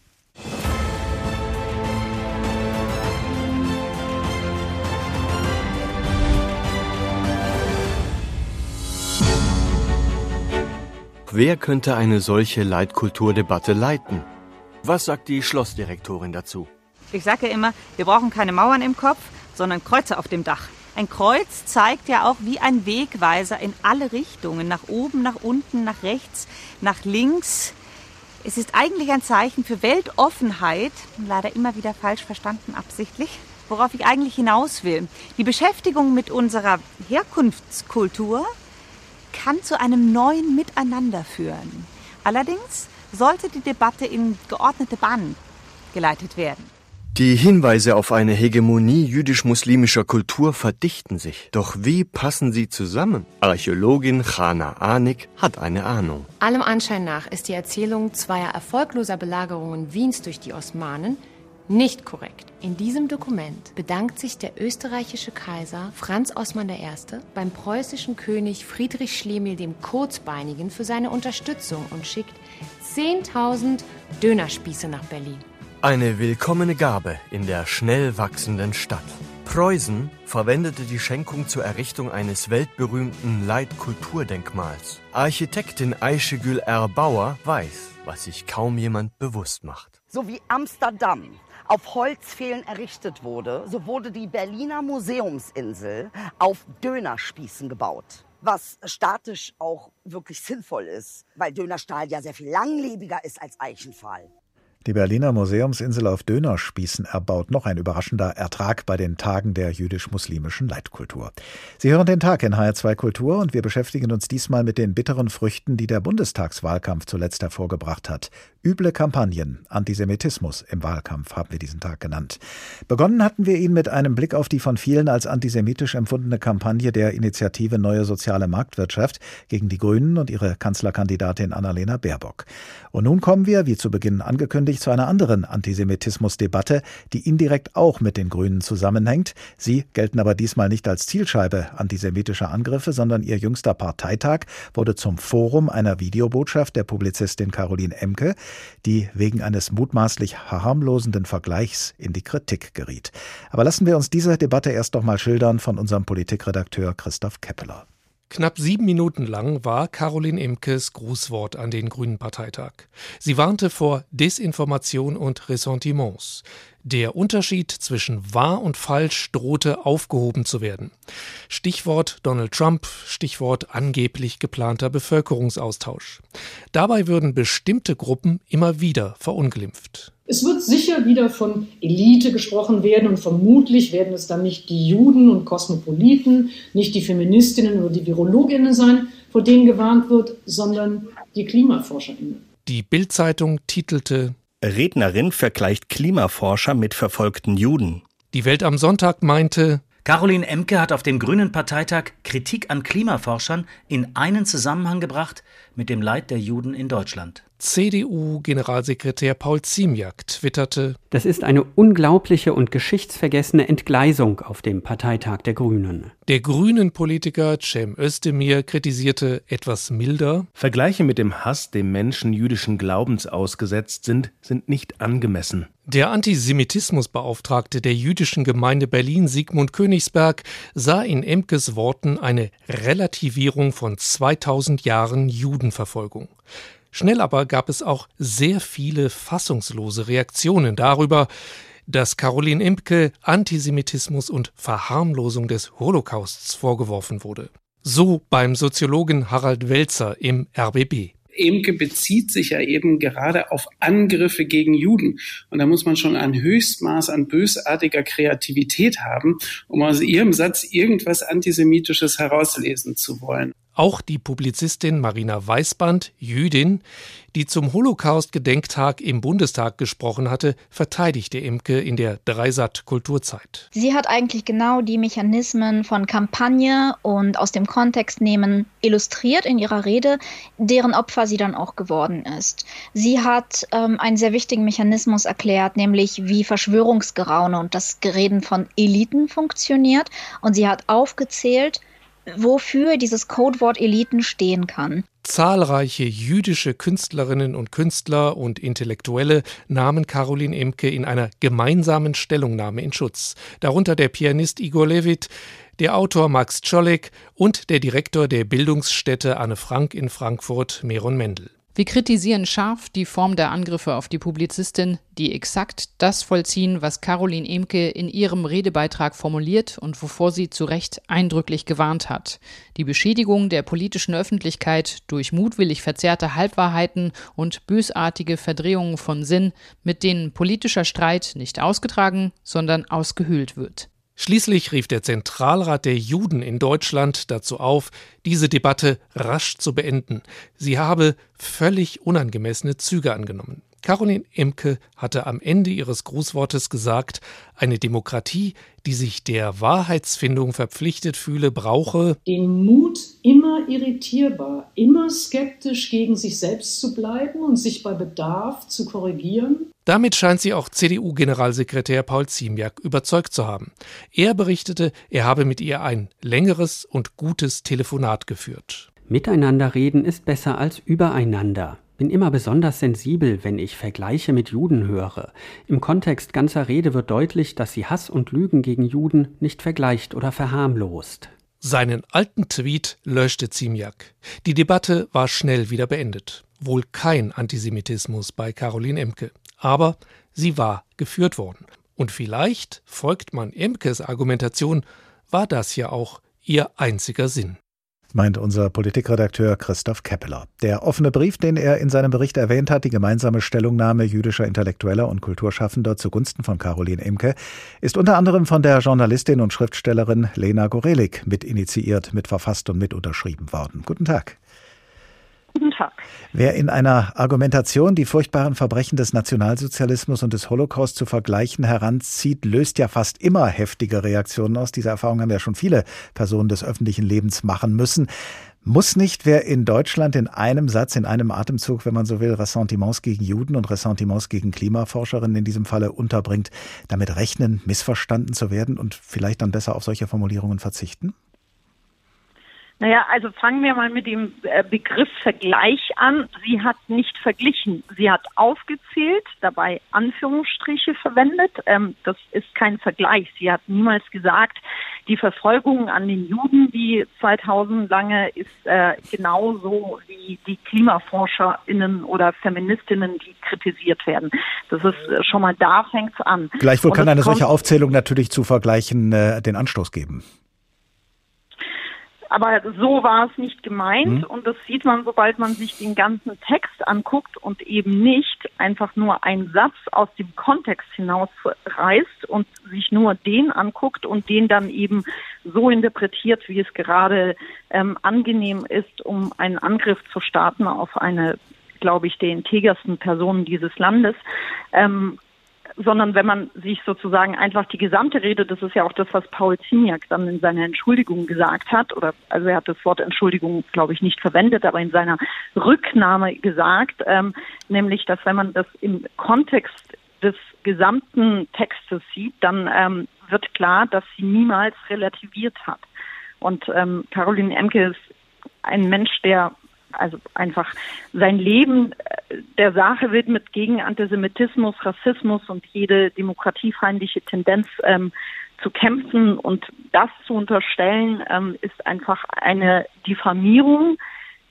Wer könnte eine solche Leitkulturdebatte leiten? Was sagt die Schlossdirektorin dazu? Ich sage immer, wir brauchen keine Mauern im Kopf, sondern Kreuze auf dem Dach. Ein Kreuz zeigt ja auch wie ein Wegweiser in alle Richtungen, nach oben, nach unten, nach rechts, nach links. Es ist eigentlich ein Zeichen für Weltoffenheit, leider immer wieder falsch verstanden absichtlich, worauf ich eigentlich hinaus will. Die Beschäftigung mit unserer Herkunftskultur kann zu einem neuen Miteinander führen. Allerdings sollte die Debatte in geordnete Bahnen geleitet werden. Die Hinweise auf eine Hegemonie jüdisch-muslimischer Kultur verdichten sich. Doch wie passen sie zusammen? Archäologin Chana Anik hat eine Ahnung. Allem Anschein nach ist die Erzählung zweier erfolgloser Belagerungen Wiens durch die Osmanen nicht korrekt. In diesem Dokument bedankt sich der österreichische Kaiser Franz Osman I. beim preußischen König Friedrich Schlemiel dem Kurzbeinigen für seine Unterstützung und schickt 10.000 Dönerspieße nach Berlin. Eine willkommene Gabe in der schnell wachsenden Stadt. Preußen verwendete die Schenkung zur Errichtung eines weltberühmten Leitkulturdenkmals. Architektin Aischegül R. Bauer weiß, was sich kaum jemand bewusst macht. So wie Amsterdam auf Holzpfählen errichtet wurde, so wurde die Berliner Museumsinsel auf Dönerspießen gebaut was statisch auch wirklich sinnvoll ist, weil Dönerstahl ja sehr viel langlebiger ist als Eichenpfahl. Die Berliner Museumsinsel auf Dönerspießen erbaut noch ein überraschender Ertrag bei den Tagen der jüdisch-muslimischen Leitkultur. Sie hören den Tag in HR2 Kultur und wir beschäftigen uns diesmal mit den bitteren Früchten, die der Bundestagswahlkampf zuletzt hervorgebracht hat. Üble Kampagnen, Antisemitismus im Wahlkampf haben wir diesen Tag genannt. Begonnen hatten wir ihn mit einem Blick auf die von vielen als antisemitisch empfundene Kampagne der Initiative Neue Soziale Marktwirtschaft gegen die Grünen und ihre Kanzlerkandidatin Annalena Baerbock. Und nun kommen wir, wie zu Beginn angekündigt, zu einer anderen Antisemitismusdebatte, die indirekt auch mit den Grünen zusammenhängt. Sie gelten aber diesmal nicht als Zielscheibe antisemitischer Angriffe, sondern ihr jüngster Parteitag wurde zum Forum einer Videobotschaft der Publizistin Caroline Emke, die wegen eines mutmaßlich harmlosenden Vergleichs in die Kritik geriet. Aber lassen wir uns diese Debatte erst noch mal schildern von unserem Politikredakteur Christoph Keppeler. Knapp sieben Minuten lang war Caroline Imkes Grußwort an den Grünen Parteitag. Sie warnte vor Desinformation und Ressentiments. Der Unterschied zwischen wahr und falsch drohte aufgehoben zu werden. Stichwort Donald Trump, Stichwort angeblich geplanter Bevölkerungsaustausch. Dabei würden bestimmte Gruppen immer wieder verunglimpft. Es wird sicher wieder von Elite gesprochen werden und vermutlich werden es dann nicht die Juden und Kosmopoliten, nicht die Feministinnen oder die Virologinnen sein, vor denen gewarnt wird, sondern die Klimaforscherinnen. Die Bildzeitung titelte Rednerin vergleicht Klimaforscher mit verfolgten Juden. Die Welt am Sonntag meinte, Caroline Emke hat auf dem Grünen Parteitag Kritik an Klimaforschern in einen Zusammenhang gebracht mit dem Leid der Juden in Deutschland. CDU-Generalsekretär Paul Ziemiak twitterte: Das ist eine unglaubliche und geschichtsvergessene Entgleisung auf dem Parteitag der Grünen. Der Grünen-Politiker Cem Özdemir kritisierte etwas milder: Vergleiche mit dem Hass, dem Menschen jüdischen Glaubens ausgesetzt sind, sind nicht angemessen. Der Antisemitismusbeauftragte der jüdischen Gemeinde Berlin, Sigmund Königsberg, sah in Emkes Worten eine Relativierung von 2000 Jahren Judenverfolgung. Schnell aber gab es auch sehr viele fassungslose Reaktionen darüber, dass Caroline Imke Antisemitismus und Verharmlosung des Holocausts vorgeworfen wurde. So beim Soziologen Harald Welzer im RBB. Emke bezieht sich ja eben gerade auf Angriffe gegen Juden. Und da muss man schon ein Höchstmaß an bösartiger Kreativität haben, um aus ihrem Satz irgendwas Antisemitisches herauslesen zu wollen. Auch die Publizistin Marina Weißband, Jüdin, die zum Holocaust-Gedenktag im Bundestag gesprochen hatte, verteidigte Imke in der Dreisat Kulturzeit. Sie hat eigentlich genau die Mechanismen von Kampagne und aus dem Kontext nehmen illustriert in ihrer Rede, deren Opfer sie dann auch geworden ist. Sie hat ähm, einen sehr wichtigen Mechanismus erklärt, nämlich wie Verschwörungsgeraune und das Gereden von Eliten funktioniert. Und sie hat aufgezählt, wofür dieses Codewort Eliten stehen kann. Zahlreiche jüdische Künstlerinnen und Künstler und Intellektuelle nahmen Caroline Imke in einer gemeinsamen Stellungnahme in Schutz, darunter der Pianist Igor Levit, der Autor Max Czolek und der Direktor der Bildungsstätte Anne Frank in Frankfurt, Meron Mendel. Wir kritisieren scharf die Form der Angriffe auf die Publizistin, die exakt das vollziehen, was Caroline Emke in ihrem Redebeitrag formuliert und wovor sie zu Recht eindrücklich gewarnt hat. Die Beschädigung der politischen Öffentlichkeit durch mutwillig verzerrte Halbwahrheiten und bösartige Verdrehungen von Sinn, mit denen politischer Streit nicht ausgetragen, sondern ausgehöhlt wird. Schließlich rief der Zentralrat der Juden in Deutschland dazu auf, diese Debatte rasch zu beenden. Sie habe völlig unangemessene Züge angenommen. Caroline Imke hatte am Ende ihres Grußwortes gesagt, eine Demokratie, die sich der Wahrheitsfindung verpflichtet fühle, brauche den Mut, immer irritierbar, immer skeptisch gegen sich selbst zu bleiben und sich bei Bedarf zu korrigieren. Damit scheint sie auch CDU-Generalsekretär Paul Ziemiak überzeugt zu haben. Er berichtete, er habe mit ihr ein längeres und gutes Telefonat geführt. Miteinander reden ist besser als übereinander bin immer besonders sensibel, wenn ich Vergleiche mit Juden höre. Im Kontext ganzer Rede wird deutlich, dass sie Hass und Lügen gegen Juden nicht vergleicht oder verharmlost. Seinen alten Tweet löschte Ziemiak. Die Debatte war schnell wieder beendet. Wohl kein Antisemitismus bei Caroline Emke. Aber sie war geführt worden. Und vielleicht, folgt man Emkes Argumentation, war das ja auch ihr einziger Sinn meint unser Politikredakteur Christoph Keppeler. Der offene Brief, den er in seinem Bericht erwähnt hat, die gemeinsame Stellungnahme jüdischer Intellektueller und Kulturschaffender zugunsten von Caroline Imke, ist unter anderem von der Journalistin und Schriftstellerin Lena Gorelik mit initiiert, mit verfasst und mit unterschrieben worden. Guten Tag. Guten Tag. Wer in einer Argumentation die furchtbaren Verbrechen des Nationalsozialismus und des Holocaust zu vergleichen heranzieht, löst ja fast immer heftige Reaktionen aus. Diese Erfahrung haben ja schon viele Personen des öffentlichen Lebens machen müssen. Muss nicht wer in Deutschland in einem Satz, in einem Atemzug, wenn man so will, Ressentiments gegen Juden und Ressentiments gegen Klimaforscherinnen in diesem Falle unterbringt, damit rechnen, missverstanden zu werden und vielleicht dann besser auf solche Formulierungen verzichten? Naja, also fangen wir mal mit dem äh, Begriff Vergleich an. Sie hat nicht verglichen. Sie hat aufgezählt, dabei Anführungsstriche verwendet. Ähm, das ist kein Vergleich. Sie hat niemals gesagt, die Verfolgung an den Juden, die 2000 lange ist äh, genauso wie die KlimaforscherInnen oder Feministinnen, die kritisiert werden. Das ist äh, schon mal da fängt's an. Gleichwohl kann eine solche Aufzählung natürlich zu Vergleichen äh, den Anstoß geben. Aber so war es nicht gemeint mhm. und das sieht man, sobald man sich den ganzen Text anguckt und eben nicht einfach nur einen Satz aus dem Kontext hinausreißt und sich nur den anguckt und den dann eben so interpretiert, wie es gerade ähm, angenehm ist, um einen Angriff zu starten auf eine glaube ich, der integersten Personen dieses Landes. Ähm, sondern wenn man sich sozusagen einfach die gesamte Rede, das ist ja auch das, was Paul Ziemiak dann in seiner Entschuldigung gesagt hat, oder also er hat das Wort Entschuldigung, glaube ich, nicht verwendet, aber in seiner Rücknahme gesagt, ähm, nämlich, dass wenn man das im Kontext des gesamten Textes sieht, dann ähm, wird klar, dass sie niemals relativiert hat. Und ähm, Caroline Emke ist ein Mensch, der also einfach sein Leben äh, der Sache widmet gegen Antisemitismus, Rassismus und jede demokratiefeindliche Tendenz ähm, zu kämpfen und das zu unterstellen, ähm, ist einfach eine Diffamierung,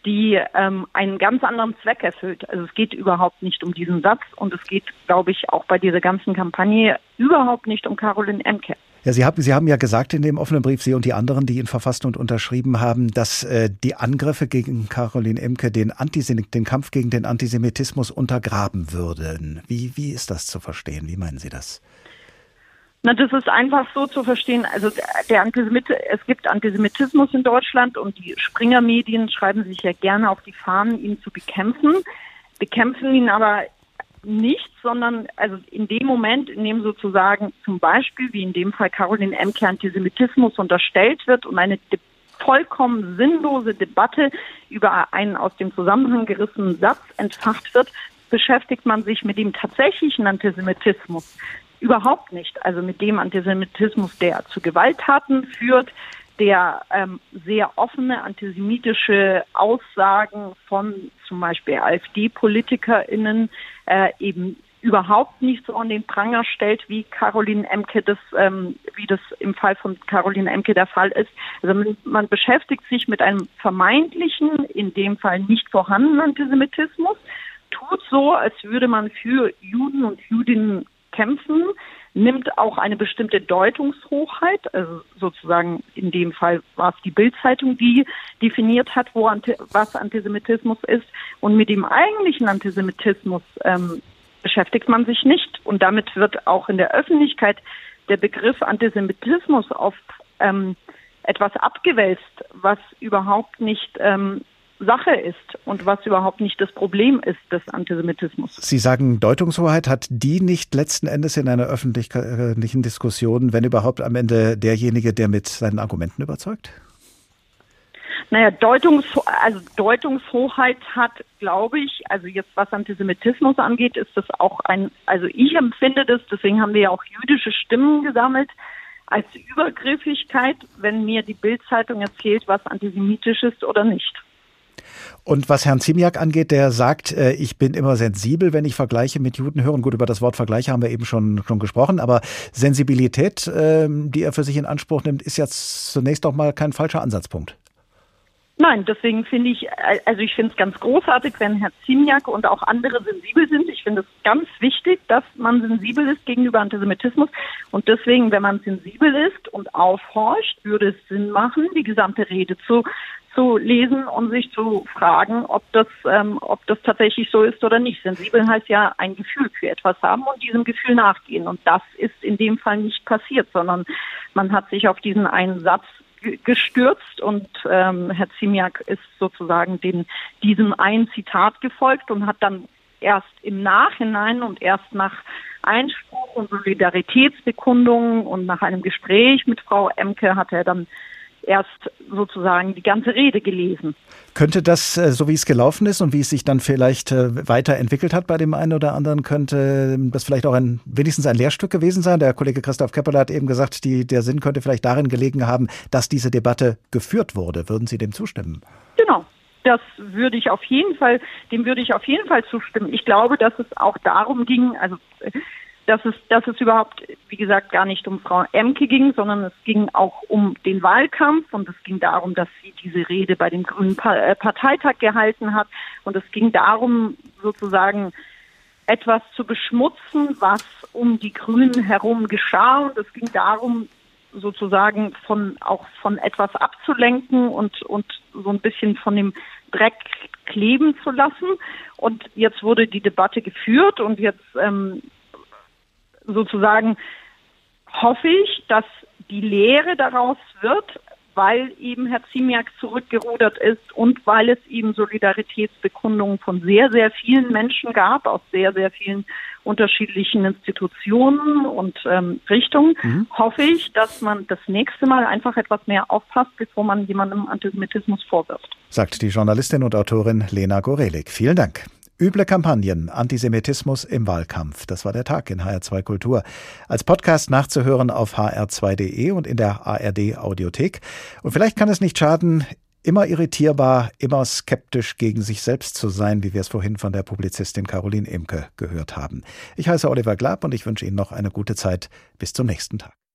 die ähm, einen ganz anderen Zweck erfüllt. Also es geht überhaupt nicht um diesen Satz und es geht, glaube ich, auch bei dieser ganzen Kampagne überhaupt nicht um Caroline Emke. Ja, Sie haben, Sie haben ja gesagt in dem offenen Brief, Sie und die anderen, die ihn verfasst und unterschrieben haben, dass äh, die Angriffe gegen Caroline Emke den, Antisemit, den Kampf gegen den Antisemitismus untergraben würden. Wie, wie ist das zu verstehen? Wie meinen Sie das? Na, das ist einfach so zu verstehen. Also der Antisemit es gibt Antisemitismus in Deutschland und die Springer-Medien schreiben sich ja gerne auf die Fahnen, ihn zu bekämpfen, bekämpfen ihn aber nicht, sondern also in dem Moment, in dem sozusagen zum Beispiel, wie in dem Fall Caroline Emke, Antisemitismus unterstellt wird und eine vollkommen sinnlose Debatte über einen aus dem Zusammenhang gerissenen Satz entfacht wird, beschäftigt man sich mit dem tatsächlichen Antisemitismus überhaupt nicht. Also mit dem Antisemitismus, der zu Gewalttaten führt, der ähm, sehr offene antisemitische Aussagen von zum Beispiel AfD-PolitikerInnen äh, eben überhaupt nicht so an den Pranger stellt, wie Caroline Emke das, ähm, wie das im Fall von Caroline Emke der Fall ist. Also man, beschäftigt sich mit einem vermeintlichen, in dem Fall nicht vorhandenen Antisemitismus, tut so, als würde man für Juden und Judinnen kämpfen, nimmt auch eine bestimmte Deutungshochheit, also sozusagen in dem Fall war es die Bildzeitung, die definiert hat, wo Anti was Antisemitismus ist. Und mit dem eigentlichen Antisemitismus ähm, beschäftigt man sich nicht. Und damit wird auch in der Öffentlichkeit der Begriff Antisemitismus oft ähm, etwas abgewälzt, was überhaupt nicht ähm, Sache ist und was überhaupt nicht das Problem ist des Antisemitismus. Sie sagen, Deutungshoheit hat die nicht letzten Endes in einer öffentlichen Diskussion, wenn überhaupt am Ende derjenige, der mit seinen Argumenten überzeugt? Naja, Deutungs also Deutungshoheit hat, glaube ich, also jetzt was Antisemitismus angeht, ist das auch ein, also ich empfinde das, deswegen haben wir ja auch jüdische Stimmen gesammelt, als Übergriffigkeit, wenn mir die Bildzeitung erzählt, was antisemitisch ist oder nicht. Und was Herrn Ziemiak angeht, der sagt, äh, ich bin immer sensibel, wenn ich Vergleiche mit Juden höre. Und gut, über das Wort Vergleiche haben wir eben schon, schon gesprochen. Aber Sensibilität, ähm, die er für sich in Anspruch nimmt, ist jetzt zunächst auch mal kein falscher Ansatzpunkt. Nein, deswegen finde ich, also ich finde es ganz großartig, wenn Herr Ziemiak und auch andere sensibel sind. Ich finde es ganz wichtig, dass man sensibel ist gegenüber Antisemitismus. Und deswegen, wenn man sensibel ist und aufhorcht, würde es Sinn machen, die gesamte Rede zu zu lesen und sich zu fragen, ob das, ähm, ob das tatsächlich so ist oder nicht. Sensibel heißt ja ein Gefühl für etwas haben und diesem Gefühl nachgehen. Und das ist in dem Fall nicht passiert, sondern man hat sich auf diesen einen Satz gestürzt und ähm, Herr Ziemiak ist sozusagen den, diesem einen Zitat gefolgt und hat dann erst im Nachhinein und erst nach Einspruch und Solidaritätsbekundungen und nach einem Gespräch mit Frau Emke hat er dann erst sozusagen die ganze Rede gelesen. Könnte das, äh, so wie es gelaufen ist und wie es sich dann vielleicht äh, weiterentwickelt hat bei dem einen oder anderen, könnte das vielleicht auch ein, wenigstens ein Lehrstück gewesen sein? Der Kollege Christoph Keppeler hat eben gesagt, die, der Sinn könnte vielleicht darin gelegen haben, dass diese Debatte geführt wurde. Würden Sie dem zustimmen? Genau. Das würde ich auf jeden Fall, dem würde ich auf jeden Fall zustimmen. Ich glaube, dass es auch darum ging, also dass es, dass es überhaupt, wie gesagt, gar nicht um Frau Emke ging, sondern es ging auch um den Wahlkampf und es ging darum, dass sie diese Rede bei dem Grünen äh, Parteitag gehalten hat und es ging darum, sozusagen etwas zu beschmutzen, was um die Grünen herum geschah und es ging darum, sozusagen von auch von etwas abzulenken und und so ein bisschen von dem Dreck kleben zu lassen. Und jetzt wurde die Debatte geführt und jetzt ähm, sozusagen hoffe ich, dass die Lehre daraus wird, weil eben Herr Ziemiak zurückgerudert ist und weil es eben Solidaritätsbekundungen von sehr, sehr vielen Menschen gab, aus sehr, sehr vielen unterschiedlichen Institutionen und ähm, Richtungen, mhm. hoffe ich, dass man das nächste Mal einfach etwas mehr aufpasst, bevor man jemandem Antisemitismus vorwirft. Sagt die Journalistin und Autorin Lena Gorelik. Vielen Dank. Üble Kampagnen, Antisemitismus im Wahlkampf. Das war der Tag in HR2 Kultur. Als Podcast nachzuhören auf hr2.de und in der ARD Audiothek. Und vielleicht kann es nicht schaden, immer irritierbar, immer skeptisch gegen sich selbst zu sein, wie wir es vorhin von der Publizistin Caroline Imke gehört haben. Ich heiße Oliver Glab und ich wünsche Ihnen noch eine gute Zeit. Bis zum nächsten Tag.